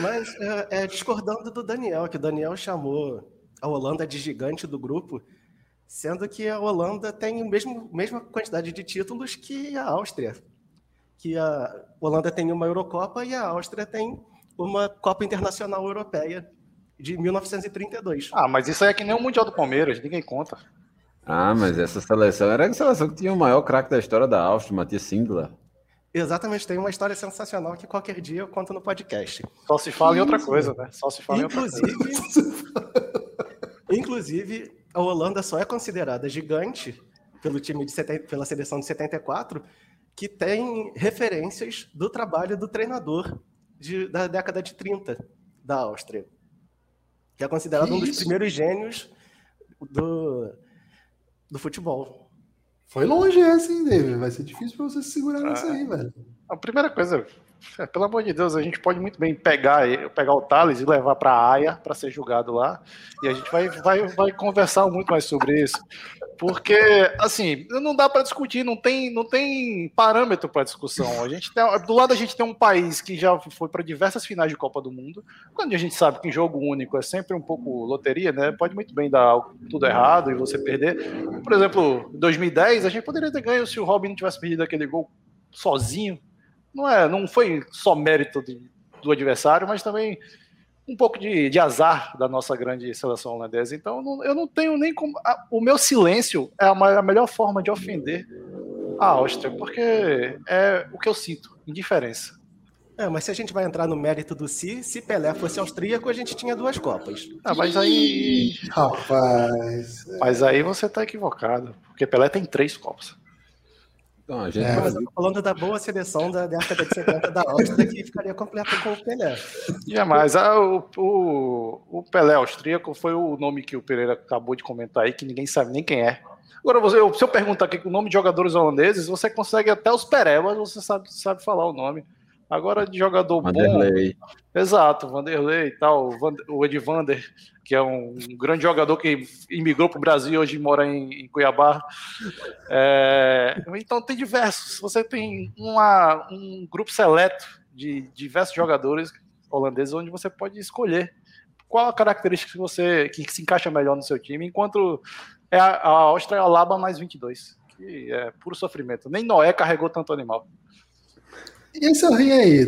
Mas é, é, discordando do Daniel, que o Daniel chamou a Holanda de gigante do grupo, sendo que a Holanda tem a mesma, mesma quantidade de títulos que a Áustria. Que a Holanda tem uma Eurocopa e a Áustria tem uma Copa Internacional Europeia de 1932. Ah, mas isso aí é que nem o Mundial do Palmeiras, ninguém conta. Ah, mas essa seleção era a seleção que tinha o maior craque da história da Áustria, Matias Sindler. Exatamente, tem uma história sensacional que qualquer dia eu conto no podcast. Só se fala em outra coisa, né? Só se fala inclusive, em outra coisa. inclusive, a Holanda só é considerada gigante pelo time de pela seleção de 74, que tem referências do trabalho do treinador de, da década de 30 da Áustria, que é considerado que um dos isso? primeiros gênios do, do futebol. Foi longe essa, hein, David? Vai ser difícil para você se segurar ah, nisso aí, velho. A primeira coisa, é, pelo amor de Deus, a gente pode muito bem pegar, pegar o Thales e levar para a AIA para ser julgado lá. E a gente vai, vai, vai conversar muito mais sobre isso. Porque, assim, não dá para discutir, não tem, não tem parâmetro para discussão. A gente tem, do lado a gente tem um país que já foi para diversas finais de Copa do Mundo. Quando a gente sabe que em jogo único é sempre um pouco loteria, né? Pode muito bem dar tudo errado e você perder. Por exemplo, 2010, a gente poderia ter ganho se o Robin não tivesse perdido aquele gol sozinho não, é, não foi só mérito de, do adversário, mas também um pouco de, de, azar da nossa grande seleção holandesa. Então, não, eu não tenho nem como. A, o meu silêncio é a, a, melhor forma de ofender a Áustria, porque é o que eu sinto, indiferença. É, mas se a gente vai entrar no mérito do si, se Pelé fosse austríaco, a gente tinha duas Copas. Ah, mas aí. Rapaz. Mas aí você está equivocado, porque Pelé tem três Copas. Então, a gente é, mas falando da boa seleção da década de 70 da Áustria, *laughs* que ficaria completa com o Pelé. Jamais. Ah, o, o, o, Pelé austríaco foi o nome que o Pereira acabou de comentar aí, que ninguém sabe nem quem é. Agora, você, se eu perguntar aqui o nome de jogadores holandeses, você consegue até os Perelas, você sabe, sabe falar o nome. Agora, de jogador Vanderlei. bom. Exato, Vanderlei e tal, o Edvander, que é um grande jogador que imigrou para o Brasil e hoje mora em, em Cuiabá. É, então, tem diversos. Você tem uma, um grupo seleto de diversos jogadores holandeses onde você pode escolher qual a característica que você que se encaixa melhor no seu time, enquanto é a, a Áustria é a Laba mais 22, que é puro sofrimento. Nem Noé carregou tanto animal. E esse rim aí,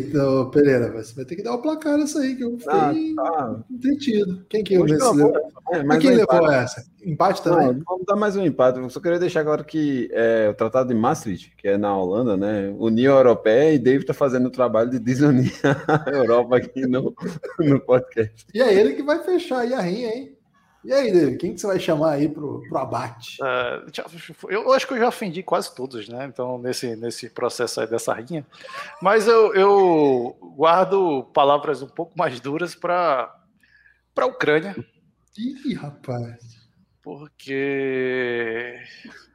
Pereira? Você vai ter que dar o placar essa aí, que eu fiquei ah, tá. entretido. Quem que esse levou? É, mas quem levou empate. essa? Empate também? Não, vamos dar mais um empate. Eu só queria deixar agora que é, o Tratado de Maastricht, que é na Holanda, né? União Europeia e David está fazendo o trabalho de desunir *laughs* a Europa aqui no, no podcast. E é ele que vai fechar aí a rinha, hein? E aí, David, quem que você vai chamar aí pro, pro abate? Uh, eu acho que eu já ofendi quase todos, né? Então, nesse, nesse processo aí dessa rinha. Mas eu, eu guardo palavras um pouco mais duras para a Ucrânia. Ih, rapaz. Porque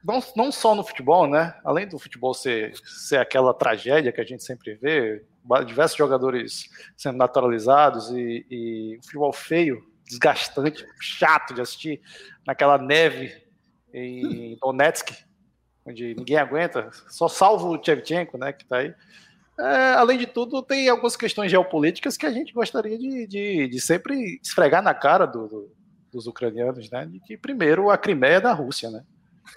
não, não só no futebol, né? Além do futebol ser, ser aquela tragédia que a gente sempre vê, diversos jogadores sendo naturalizados e, e futebol feio, desgastante, chato de assistir, naquela neve em *laughs* Donetsk, onde ninguém aguenta, só salvo o Shevchenko, né, que tá aí. É, além de tudo, tem algumas questões geopolíticas que a gente gostaria de, de, de sempre esfregar na cara do, do, dos ucranianos, né, de que primeiro a Crimeia é da Rússia, né.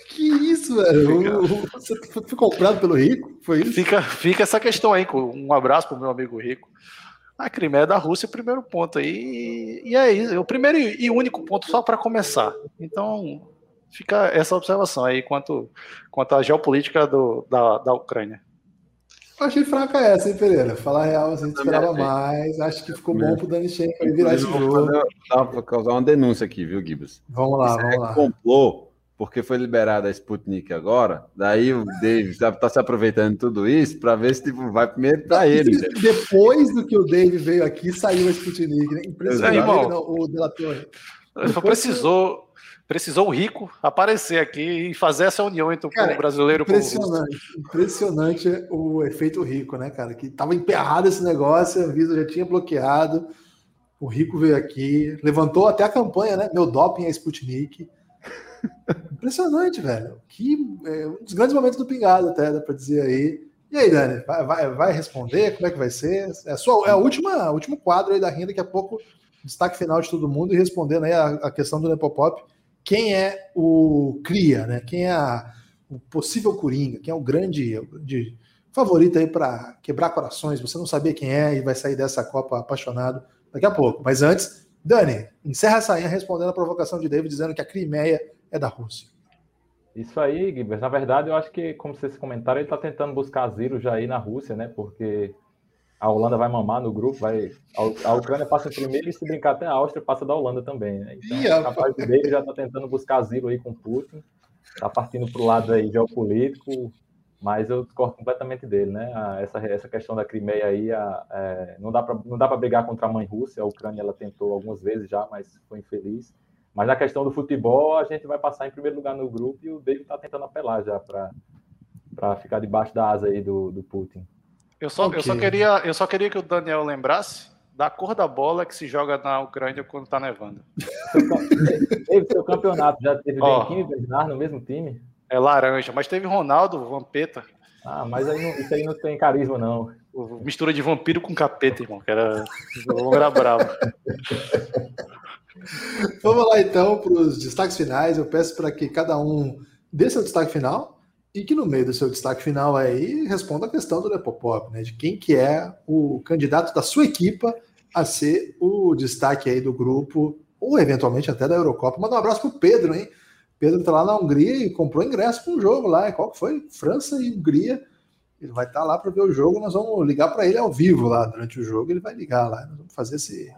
Que isso, velho? Fica... Você foi comprado pelo Rico? Foi isso? Fica, fica essa questão aí. Um abraço pro meu amigo Rico. A Crimeia é da Rússia, primeiro ponto aí. E é isso. O primeiro e único ponto só para começar. Então, fica essa observação aí quanto, quanto à geopolítica do, da, da Ucrânia. Achei fraca essa, hein, Pereira? Falar real, a gente esperava mais. Acho que ficou bom pro Dani Schenk virar esse jogo. Dá pra causar uma denúncia aqui, viu, Gibas? Vamos lá, vamos lá. Complô porque foi liberada a Sputnik agora, daí o David está se aproveitando de tudo isso para ver se tipo, vai primeiro para ele. Né? Depois do que o David veio aqui, saiu a Sputnik, né? Impressionante, é, não, o Delator. Precisou, precisou o rico aparecer aqui e fazer essa união entre cara, o brasileiro impressionante, o Impressionante o efeito rico, né, cara? Que tava emperrado esse negócio, a Visa já tinha bloqueado. O rico veio aqui, levantou até a campanha, né? Meu doping é Sputnik. Impressionante, velho. Que, é, um dos grandes momentos do Pingado, até, dá para dizer aí. E aí, Dani, vai, vai, vai, responder? Como é que vai ser? É a, sua, é a última, último quadro aí da renda, daqui a pouco, destaque final de todo mundo e respondendo aí a, a questão do Nepopop. Quem é o Cria, né? Quem é a, o possível Coringa? Quem é o grande, o grande favorito aí para quebrar corações? Você não sabia quem é e vai sair dessa Copa apaixonado daqui a pouco. Mas antes, Dani, encerra essa linha respondendo a provocação de David, dizendo que a Crimeia é da Rússia. Isso aí, Guilherme. Na verdade, eu acho que, como vocês comentaram, ele está tentando buscar asilo já aí na Rússia, né? Porque a Holanda vai mamar no grupo, vai a Ucrânia passa em primeiro e se brincar até a Áustria passa da Holanda também, né? Então, Ih, capaz dele já está tentando buscar asilo aí com Putin, está partindo para o lado aí geopolítico, mas eu discordo completamente dele, né? essa, essa questão da Crimeia aí, a, é, não dá para não dá para brigar contra a mãe Rússia, a Ucrânia ela tentou algumas vezes já, mas foi infeliz. Mas na questão do futebol, a gente vai passar em primeiro lugar no grupo e o David está tentando apelar já para ficar debaixo da asa aí do, do Putin. Eu só, okay. eu, só queria, eu só queria que o Daniel lembrasse da cor da bola que se joga na Ucrânia quando está nevando. Teve seu campeonato, já teve oh, Benquim e Bernard no mesmo time? É laranja, mas teve Ronaldo, Vampeta. Ah, mas aí não, isso aí não tem carisma, não. Mistura de vampiro com capeta, irmão, que era, era bravo. *laughs* Vamos lá então para os destaques finais. Eu peço para que cada um dê seu destaque final e que no meio do seu destaque final aí responda a questão do Nepopop, né? De quem que é o candidato da sua equipa a ser o destaque aí do grupo ou eventualmente até da Eurocopa. Manda um abraço pro Pedro, hein? Pedro tá lá na Hungria e comprou ingresso para um jogo lá. Qual que foi? França e Hungria. Ele vai estar tá lá para ver o jogo. Nós vamos ligar para ele ao vivo lá durante o jogo. Ele vai ligar lá. Nós vamos fazer esse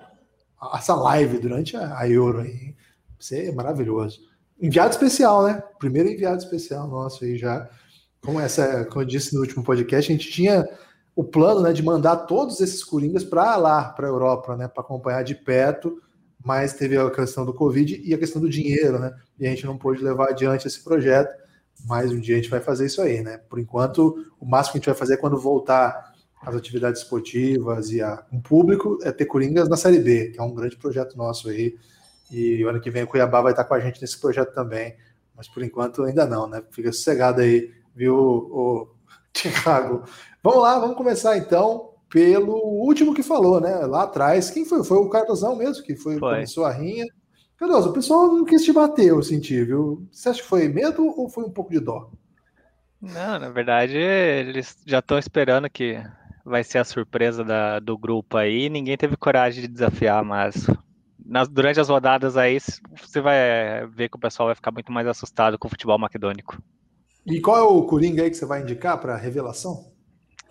essa live durante a, Euro aí. Isso é maravilhoso. Enviado especial, né? Primeiro enviado especial nosso aí já. Como essa, como eu disse no último podcast, a gente tinha o plano, né, de mandar todos esses coringas para lá, para a Europa, né, para acompanhar de perto, mas teve a questão do Covid e a questão do dinheiro, né? E a gente não pôde levar adiante esse projeto. Mas um dia a gente vai fazer isso aí, né? Por enquanto, o máximo que a gente vai fazer é quando voltar as atividades esportivas e a, um público é ter Coringas na Série B, que é um grande projeto nosso aí. E o ano que vem o Cuiabá vai estar com a gente nesse projeto também. Mas por enquanto ainda não, né? Fica sossegado aí, viu, o *laughs* Thiago? Vamos lá, vamos começar então pelo último que falou, né? Lá atrás. Quem foi? Foi o Carlosão mesmo, que foi, foi. começou a rinha. Cardoso, o pessoal não quis te bater, eu senti, viu? Você acha que foi medo ou foi um pouco de dó? Não, na verdade, eles já estão esperando que vai ser a surpresa da, do grupo aí. Ninguém teve coragem de desafiar, mas nas, durante as rodadas aí você vai ver que o pessoal vai ficar muito mais assustado com o futebol macedônico. E qual é o Coringa aí que você vai indicar para revelação?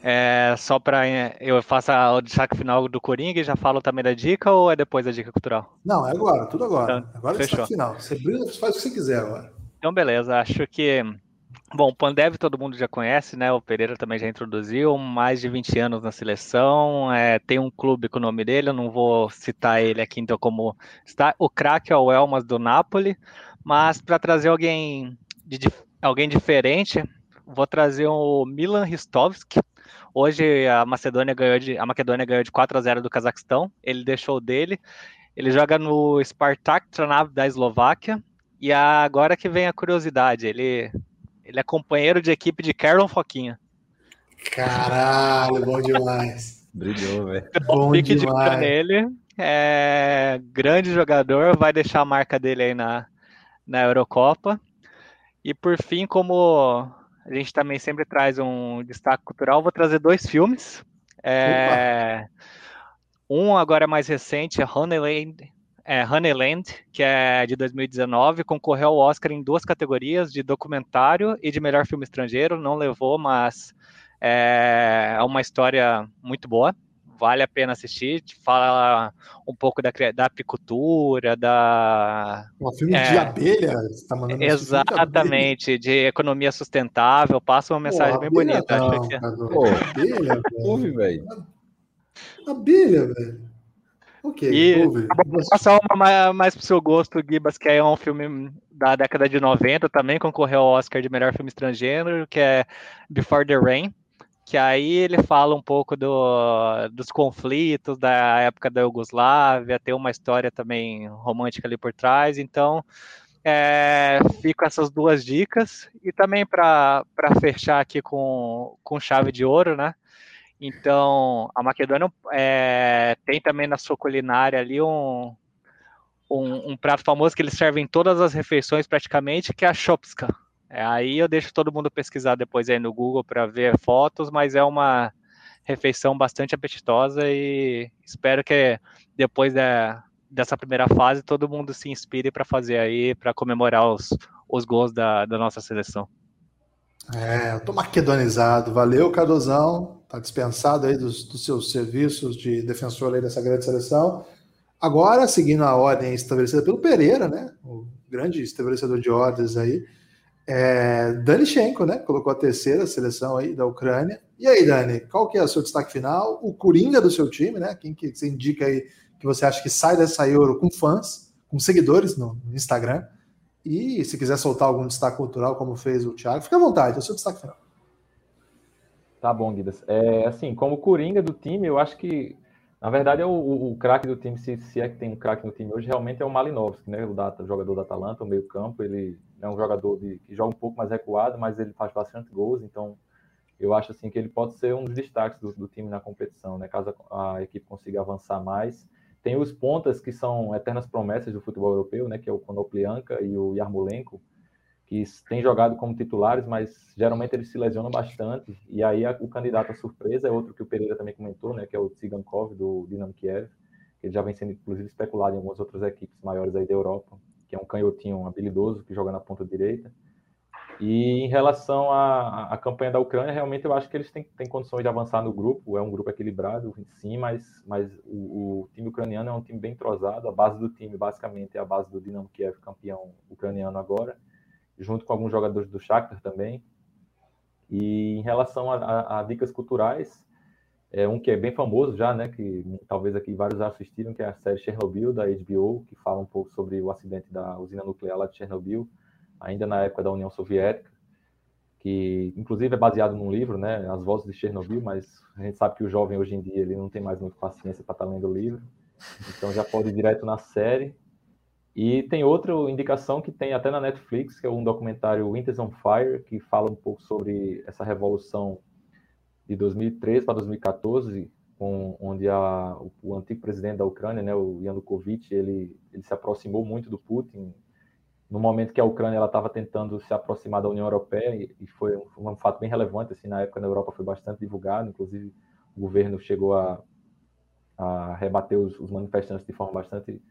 É, só para é, eu faço o destaque final do Coringa e já falo também da dica ou é depois da dica cultural? Não, é agora, tudo agora. Então, agora é o destaque final. Você brilha, faz o que você quiser agora. Então, beleza. Acho que Bom, o Pandev todo mundo já conhece, né? O Pereira também já introduziu, mais de 20 anos na seleção. É, tem um clube com o nome dele, eu não vou citar ele aqui, então, como está. O craque é o Elmas do Napoli, mas para trazer alguém, de, alguém diferente, vou trazer o Milan Ristovski. Hoje a Macedônia ganhou de, a Macedônia ganhou de 4 a 0 do Cazaquistão, ele deixou dele. Ele joga no Spartak Trnava da Eslováquia. E agora que vem a curiosidade, ele ele é companheiro de equipe de Carlon Foquinha. Caralho, bom demais. Brilhou, velho. Bom pique demais. de nele. É, grande jogador, vai deixar a marca dele aí na, na Eurocopa. E por fim, como a gente também sempre traz um destaque cultural, vou trazer dois filmes. É, um agora mais recente, é Honeyland, é, Honeyland, que é de 2019, concorreu ao Oscar em duas categorias, de documentário e de melhor filme estrangeiro. Não levou, mas é, é uma história muito boa. Vale a pena assistir. Fala um pouco da, da apicultura, da. Um filme é, de abelha? Você tá mandando exatamente, de, de, economia sustentável. Passa uma mensagem Pô, bem bonita. Não, acho que... Pô, abelha, *laughs* velho. Abelha, velho. Ok, e vou passar uma mais, mais pro seu gosto, Gibas, que é um filme da década de 90, também concorreu ao Oscar de melhor filme estrangeiro, que é Before the Rain, que aí ele fala um pouco do, dos conflitos da época da Iugoslávia, tem uma história também romântica ali por trás, então é, fico essas duas dicas, e também para fechar aqui com, com chave de ouro, né? Então, a Macedônia é, tem também na sua culinária ali um, um, um, prato famoso que eles servem em todas as refeições praticamente, que é a shopska. É, aí eu deixo todo mundo pesquisar depois aí no Google para ver fotos, mas é uma refeição bastante apetitosa e espero que depois da, dessa primeira fase todo mundo se inspire para fazer aí, para comemorar os, os gols da, da nossa seleção. É, eu tô maquedonizado. Valeu, Cardozão. Tá dispensado aí dos, dos seus serviços de defensor aí dessa grande seleção. Agora, seguindo a ordem estabelecida pelo Pereira, né? O grande estabelecedor de ordens aí. É, né? Colocou a terceira seleção aí da Ucrânia. E aí, Dani, qual que é o seu destaque final? O Coringa do seu time, né? Quem que você indica aí que você acha que sai dessa Euro com fãs, com seguidores no Instagram? E se quiser soltar algum destaque cultural, como fez o Thiago, fica à vontade, é o seu destaque final. Tá bom, Guidas. É, assim, como coringa do time, eu acho que, na verdade, é o, o, o craque do time, se, se, é que tem um craque no time hoje, realmente é o Malinovski, né? O, o jogador da Atalanta, o meio-campo. Ele é um jogador de, que joga um pouco mais recuado, mas ele faz bastante gols, então eu acho assim que ele pode ser um dos destaques do, do time na competição, né? Caso a, a equipe consiga avançar mais. Tem os pontas que são eternas promessas do futebol europeu, né, que é o Konoplyanka e o Yarmolenko, que têm jogado como titulares, mas geralmente eles se lesionam bastante. E aí a, o candidato à surpresa é outro que o Pereira também comentou, né, que é o Tsigankov do Dinamo Kiev, que ele já vem sendo inclusive especulado em algumas outras equipes maiores aí da Europa, que é um canhotinho habilidoso que joga na ponta direita. E em relação à, à, campanha da Ucrânia, realmente eu acho que eles têm, têm condições de avançar no grupo. É um grupo equilibrado, sim, mas, mas o, o, time ucraniano é um time bem entrosado. A base do time, basicamente, é a base do Dinamo Kiev, campeão ucraniano agora, junto com alguns jogadores do Shakhtar também. E em relação a, a, a dicas culturais, é um que é bem famoso já, né, que talvez aqui vários assistiram, que é a série Chernobyl, da HBO, que fala um pouco sobre o acidente da usina nuclear lá de Chernobyl ainda na época da União Soviética, que inclusive é baseado num livro, né, As Vozes de Chernobyl, mas a gente sabe que o jovem hoje em dia ele não tem mais muita paciência para estar tá lendo o livro, então já pode ir direto na série. E tem outra indicação que tem até na Netflix, que é um documentário Winters on Fire, que fala um pouco sobre essa revolução de 2013 para 2014, com, onde a, o, o, antigo presidente da Ucrânia, né, o Yanukovych, ele, ele se aproximou muito do Putin, no momento que a Ucrânia estava tentando se aproximar da União Europeia, e, e foi, um, um, fato bem relevante, assim, na época na Europa foi bastante divulgado, inclusive o governo chegou a, a rebater os, os manifestantes de forma bastante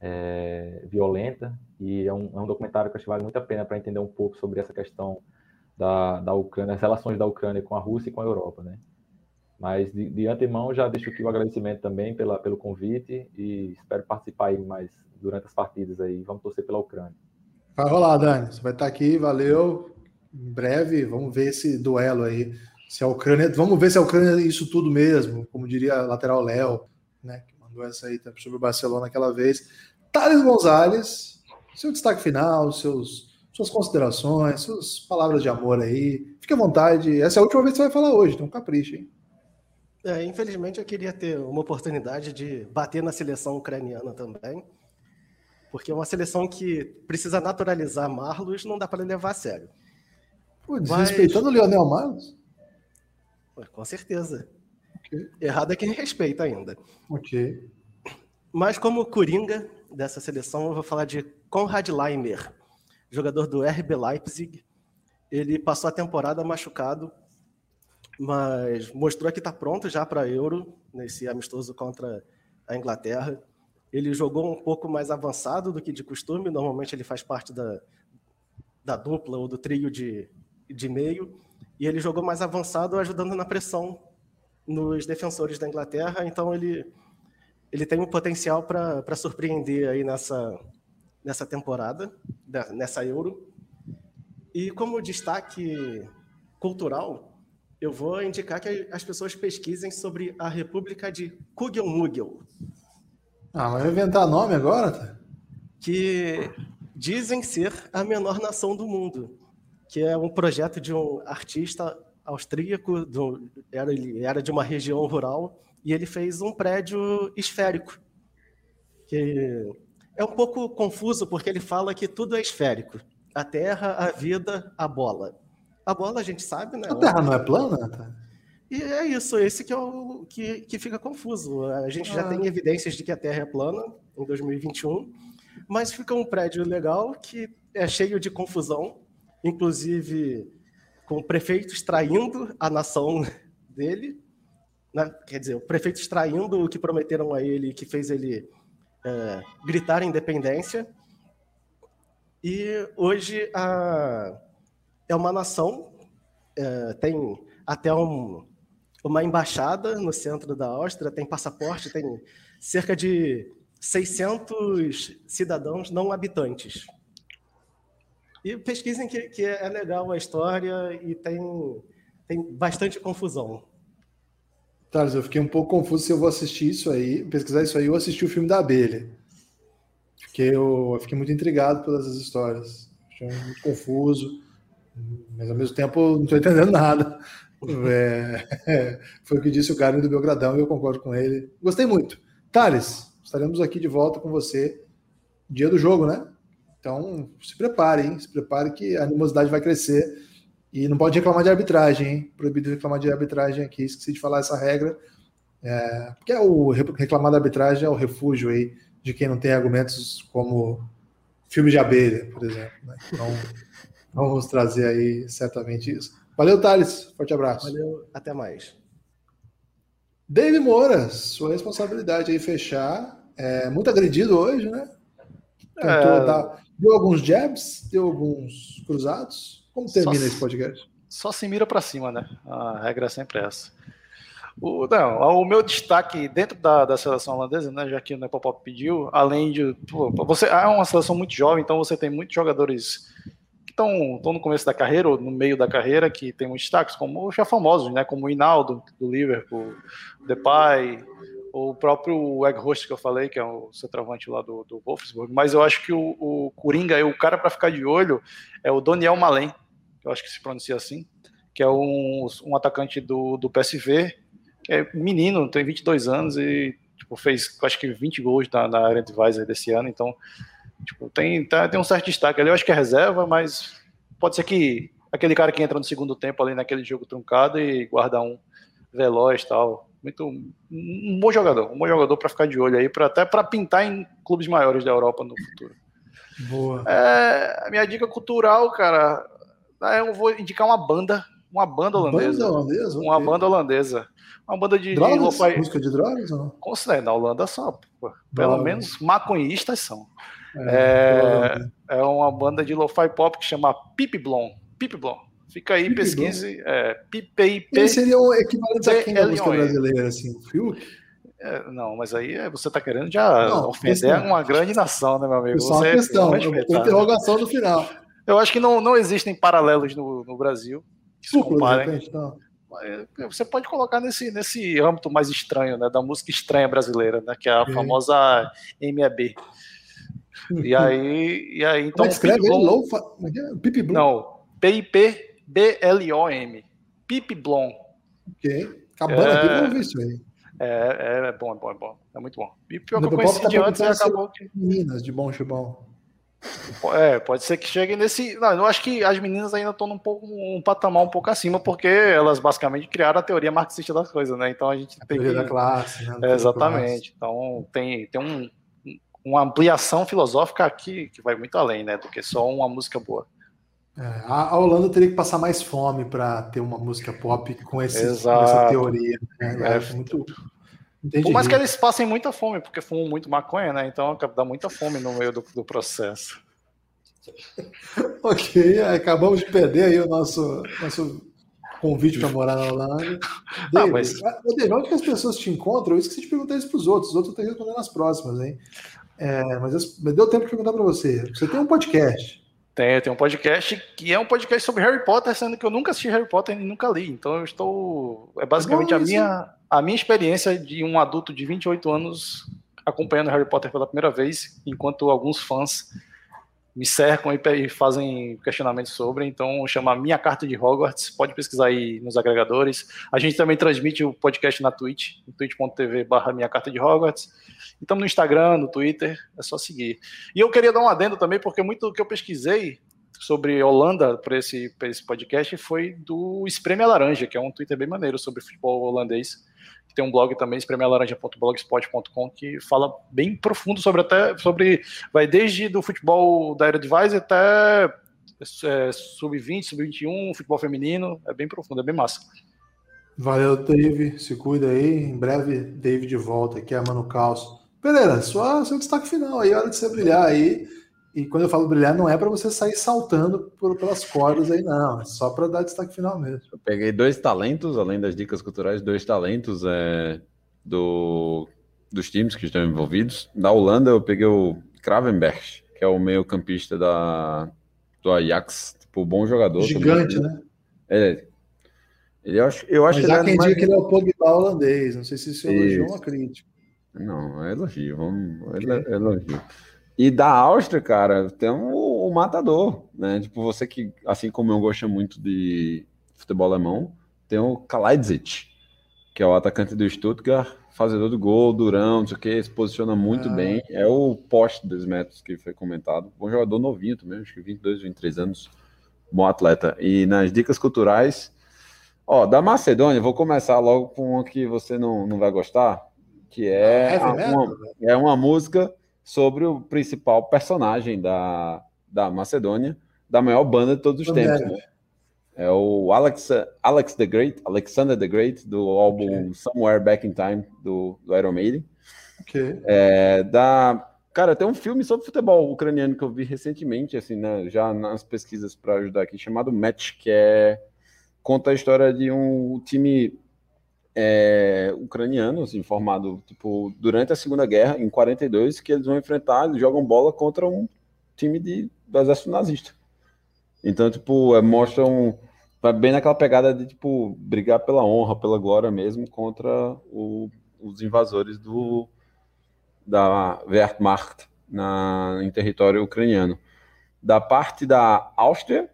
é, violenta, e é um, é um, documentário que acho que vale muito a pena para entender um pouco sobre essa questão da, da Ucrânia, as relações da Ucrânia com a Rússia e com a Europa, né? Mas de, de antemão já deixo aqui o agradecimento também pela, pelo convite e espero participar aí mais durante as partidas aí. Vamos torcer pela Ucrânia. Vai rolar, Dani. Você vai estar aqui, valeu. Em breve, vamos ver esse duelo aí. Se a Ucrânia. Vamos ver se a Ucrânia é isso tudo mesmo, como diria lateral Léo, né? Que mandou essa aí sobre o Barcelona aquela vez. Thales Gonzalez, seu destaque final, seus, suas considerações, suas palavras de amor aí. Fique à vontade. Essa é a última vez que você vai falar hoje, então capricha, hein? É, infelizmente eu queria ter uma oportunidade de bater na seleção ucraniana também, porque é uma seleção que precisa naturalizar Marlos, não dá para levar a sério. Pô, desrespeitando Mas... o Leonel Marlos? Com certeza. Okay. Errado é quem respeita ainda. Ok. Mas como coringa dessa seleção, eu vou falar de Konrad Leimer, jogador do RB Leipzig. Ele passou a temporada machucado mas mostrou que está pronto já para Euro, nesse amistoso contra a Inglaterra. Ele jogou um pouco mais avançado do que de costume, normalmente ele faz parte da, da dupla ou do trio de, de meio, e ele jogou mais avançado, ajudando na pressão nos defensores da Inglaterra, então ele, ele tem um potencial para surpreender aí nessa, nessa temporada, nessa Euro. E como destaque cultural, eu vou indicar que as pessoas pesquisem sobre a República de Kugelmugel. Ah, vai inventar nome agora? Tá? Que dizem ser a menor nação do mundo, que é um projeto de um artista austríaco, do, era, ele era de uma região rural, e ele fez um prédio esférico. Que é um pouco confuso, porque ele fala que tudo é esférico. A terra, a vida, a bola. A bola a gente sabe, né? A Terra não é plana? Tá? E é isso, esse que é o que, que fica confuso. A gente ah. já tem evidências de que a Terra é plana em 2021, mas fica um prédio legal que é cheio de confusão, inclusive com o prefeito extraindo a nação *laughs* dele, né? quer dizer, o prefeito extraindo o que prometeram a ele, que fez ele é, gritar independência. E hoje a é uma nação, é, tem até um, uma embaixada no centro da Áustria, tem passaporte, tem cerca de 600 cidadãos não habitantes. E pesquisem que, que é legal a história e tem, tem bastante confusão. Thales, eu fiquei um pouco confuso se eu vou assistir isso aí, pesquisar isso aí ou assistir o filme da abelha. Fiquei, eu, eu fiquei muito intrigado pelas histórias. Achei muito confuso mas ao mesmo tempo não estou entendendo nada. É, é, foi o que disse o cara do Belgradão e eu concordo com ele. Gostei muito. Thales, estaremos aqui de volta com você dia do jogo, né? Então se prepare, hein? Se prepare que a animosidade vai crescer. E não pode reclamar de arbitragem, hein? Proibido reclamar de arbitragem aqui. Esqueci de falar essa regra. É, porque é o reclamar da arbitragem é o refúgio aí de quem não tem argumentos como filme de abelha, por exemplo. Né? Então. *laughs* Vamos trazer aí certamente isso. Valeu, Thales. Forte abraço. Valeu, até mais. David Moura, sua responsabilidade aí fechar. É, muito agredido hoje, né? Tentou é... dar. Deu alguns jabs, deu alguns cruzados. Como termina só, esse podcast? Só se mira para cima, né? A regra é sempre essa. O, não, o meu destaque dentro da, da seleção holandesa, né, já que o Nepopop pediu, além de. Pô, você é uma seleção muito jovem, então você tem muitos jogadores estão no começo da carreira ou no meio da carreira que tem muitos destaques, como já famosos, né, como o Hinaldo do Liverpool, Depay, o próprio Egg Host que eu falei, que é o centroavante lá do, do Wolfsburg, mas eu acho que o, o Coringa, o cara para ficar de olho é o Daniel Malen, eu acho que se pronuncia assim, que é um, um atacante do, do PSV, que é menino, tem 22 anos e tipo, fez acho que 20 gols na, na Advisor desse ano, então Tipo, tem, tá, tem um certo destaque ali, eu acho que é reserva, mas pode ser que aquele cara que entra no segundo tempo ali naquele jogo truncado e guarda um veloz tal. Muito um bom jogador, um bom jogador para ficar de olho aí, pra, até para pintar em clubes maiores da Europa no futuro. Boa. É, a minha dica cultural, cara, eu vou indicar uma banda, uma banda holandesa. Banda holandesa? Uma okay. banda holandesa. Uma banda de, drogas? de Música de drogas? Ou não? na Holanda só. Pô, pelo menos maconhistas são. É, é, é uma banda de lo-fi pop que chama Pipi Blom. Pipi Blom. Fica aí, pesquise. É, PIP. Ele seria o equivalente a quem da PLOE. música brasileira, assim, o Fiuk? É, não, mas aí é, você tá querendo já Não, ofender questão. uma grande nação, né, meu amigo? Só uma Você questão, né? interrogação no final. Eu acho que não, não existem paralelos no, no Brasil que se comparem. não. É, Você pode colocar nesse, nesse âmbito mais estranho, né, da música estranha brasileira, né, que é a Ok. famosa MEB. E *laughs* aí, e aí então é que escreve Pip ele? Low, fa- como é que é? P-I-P-B-L-O-M. Pip Blom. Ok. Acabando É. aqui, vamos ver isso aí. É, é bom, é bom, é bom. É muito bom. E pior que No eu conheci tá de antes acabou que. Meninas de bom chibão. É, pode ser que chegue nesse. Não, eu acho que as meninas ainda estão num pouco um patamar um pouco acima, porque elas basicamente criaram a teoria marxista das coisas, né? Então a gente tem que. Teoria da classe, né? É, exatamente. Então tem, tem um, uma ampliação filosófica aqui que vai muito além, né? Do que só uma música boa. É, a, Holanda teria que passar mais fome para ter uma música pop com, esse, com essa teoria. Né? Eu É. acho muito. Entendi. Por mais que eles passem muita fome, porque fumam muito maconha, né? Então dá muita fome no meio do, do processo. *laughs* Ok, acabamos de perder aí o nosso, nosso convite para morar na Holanda. *laughs* Ah, David, mas- ah, David, onde que as pessoas te encontram? Eu esqueci de perguntar isso para os outros. Os outros que responder nas próximas, hein? É, mas as- mas deu tempo de perguntar para você. Você tem um podcast. Tem, um podcast que é um podcast sobre Harry Potter, sendo que eu nunca assisti Harry Potter e nunca li. Então eu estou. É basicamente Bom, a minha, a minha experiência de um adulto de 28 anos acompanhando Harry Potter pela primeira vez, enquanto alguns fãs me cercam e, fazem questionamentos sobre. Então chama Minha Carta de Hogwarts. Pode pesquisar aí nos agregadores. A gente também transmite o podcast na Twitch, twitch.tv barra Minha Carta de Hogwarts. Estamos no Instagram, no Twitter, é só seguir. E eu queria dar um adendo também, porque muito do que eu pesquisei sobre Holanda para esse, esse podcast foi do Espreme Laranja, que é um Twitter bem maneiro sobre futebol holandês. Tem um blog também, espremealaranja.blogspot.com, que fala bem profundo sobre até sobre vai desde do futebol da Eredivisie até é, sub-20, sub-21, futebol feminino, é bem profundo, é bem massa. Valeu, Dave. Se cuida aí. Em breve, Dave de volta aqui, a Mano Caos. Pereira, só seu destaque final aí, hora de você brilhar aí. E quando eu falo brilhar, não é para você sair saltando por- pelas cordas aí, não. É só para dar destaque final mesmo. Eu peguei dois talentos, além das dicas culturais, dois talentos é, do, dos times que estão envolvidos. Da Holanda, eu peguei o Kravenberg, que é o meio-campista da, do Ajax. Tipo, bom jogador. Gigante, também. né? É, ele, eu acho, eu acho Mas que há ele quem é mais- que ele é o Pogba holandês. Não sei se isso é elogio ou uma crítica. Não, é elogio, vamos, é elogio. E da Áustria, cara, tem o, o matador, né? Tipo, você que, assim como eu gosto muito de futebol alemão, tem o Kalajdzic, que é o atacante do Stuttgart, fazedor do gol, durão, não sei o que, se posiciona muito Ah. bem. É o poste dos metros que foi comentado. Bom jogador novinho também, acho que 22, 23 anos. Bom atleta. E nas dicas culturais, ó, da Macedônia, vou começar logo com uma que você não, não vai gostar, que é, metal, uma, é uma música sobre o principal personagem da, da Macedônia, da maior banda de todos os tempos, né? É o Alex, Alex the Great, Alexander the Great, do álbum Somewhere Back in Time, do, do Iron Maiden. Ok. É, da, cara, tem um filme sobre futebol ucraniano que eu vi recentemente, assim, né, já nas pesquisas para ajudar aqui, chamado Match, que é conta a história de um time é, ucraniano, assim, formado tipo durante a Segunda Guerra, em 42, que eles vão enfrentar, eles jogam bola contra um time de, do exército nazista. Então, tipo, é, mostra um vai bem naquela pegada de tipo brigar pela honra, pela glória mesmo contra o- os invasores do da Wehrmacht na, em território ucraniano. Da parte da Áustria,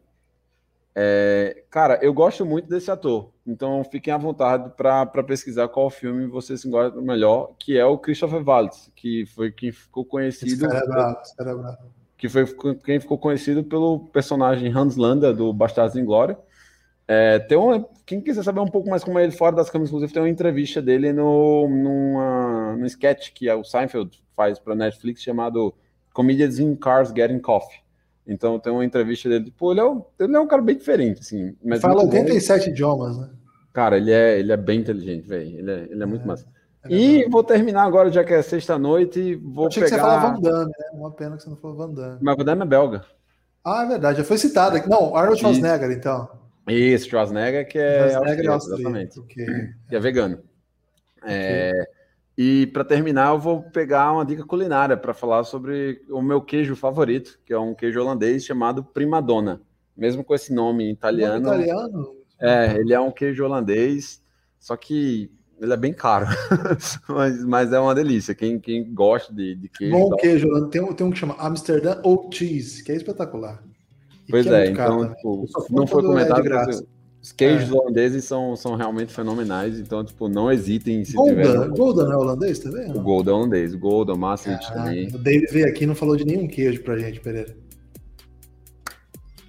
é, cara, eu gosto muito desse ator, então fiquem à vontade para pesquisar qual filme vocês gostam melhor, que é o Christopher Waltz, que foi quem ficou conhecido, é bravo. que foi quem ficou conhecido pelo personagem Hans Landa do Bastardos Inglória. É, tem uma, quem quiser saber um pouco mais como é ele fora das câmeras, inclusive tem uma entrevista dele no numa, num sketch que o Seinfeld faz para Netflix chamado Comedians in Cars Getting Coffee. Então tem uma entrevista dele, tipo, ele é um, ele é um cara bem diferente, assim. Mas Fala muito bom. 87 idiomas, né? Cara, ele é, ele é bem inteligente, velho. Ele é, ele é muito É, massa. É E vou terminar agora, já que é sexta-noite, vou achei que você pegar... falava Van Damme, né? Uma pena que você não falou Van Damme. Mas Van Damme é belga. Ah, é verdade, já foi citado aqui. Não, Arnold. Schwarzenegger, então. Isso, Schwarzenegger, que é Schwarzenegger é austríaco, exatamente. ok. Que é vegano. É, e para terminar, eu vou pegar uma dica culinária para falar sobre o meu queijo favorito, que é um queijo holandês chamado Primadonna. Mesmo com esse nome italiano, Nome italiano? é, ele é um queijo holandês, só que ele é bem caro, *laughs* mas, mas é uma delícia. Quem, quem gosta de, de queijo, Bom queijo, Holanda. tem um, tem um que chama Amsterdã Oat Cheese, que é espetacular. E pois é, caro então também. tipo, não foi é comentado, os queijos É. holandeses são, são realmente fenomenais, então tipo, não hesitem se tiver Golden, Golden não é holandês, tá vendo? o Golden holandês, o Golden, o Maastricht também. o David veio aqui e não falou de nenhum queijo pra gente, Pereira.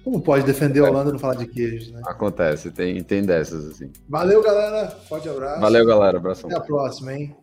Como pode defender a Holanda e não falar de queijos, né? Acontece, tem, tem dessas assim. Valeu, galera. Forte abraço. Valeu, galera. Abração. Até a próxima, hein?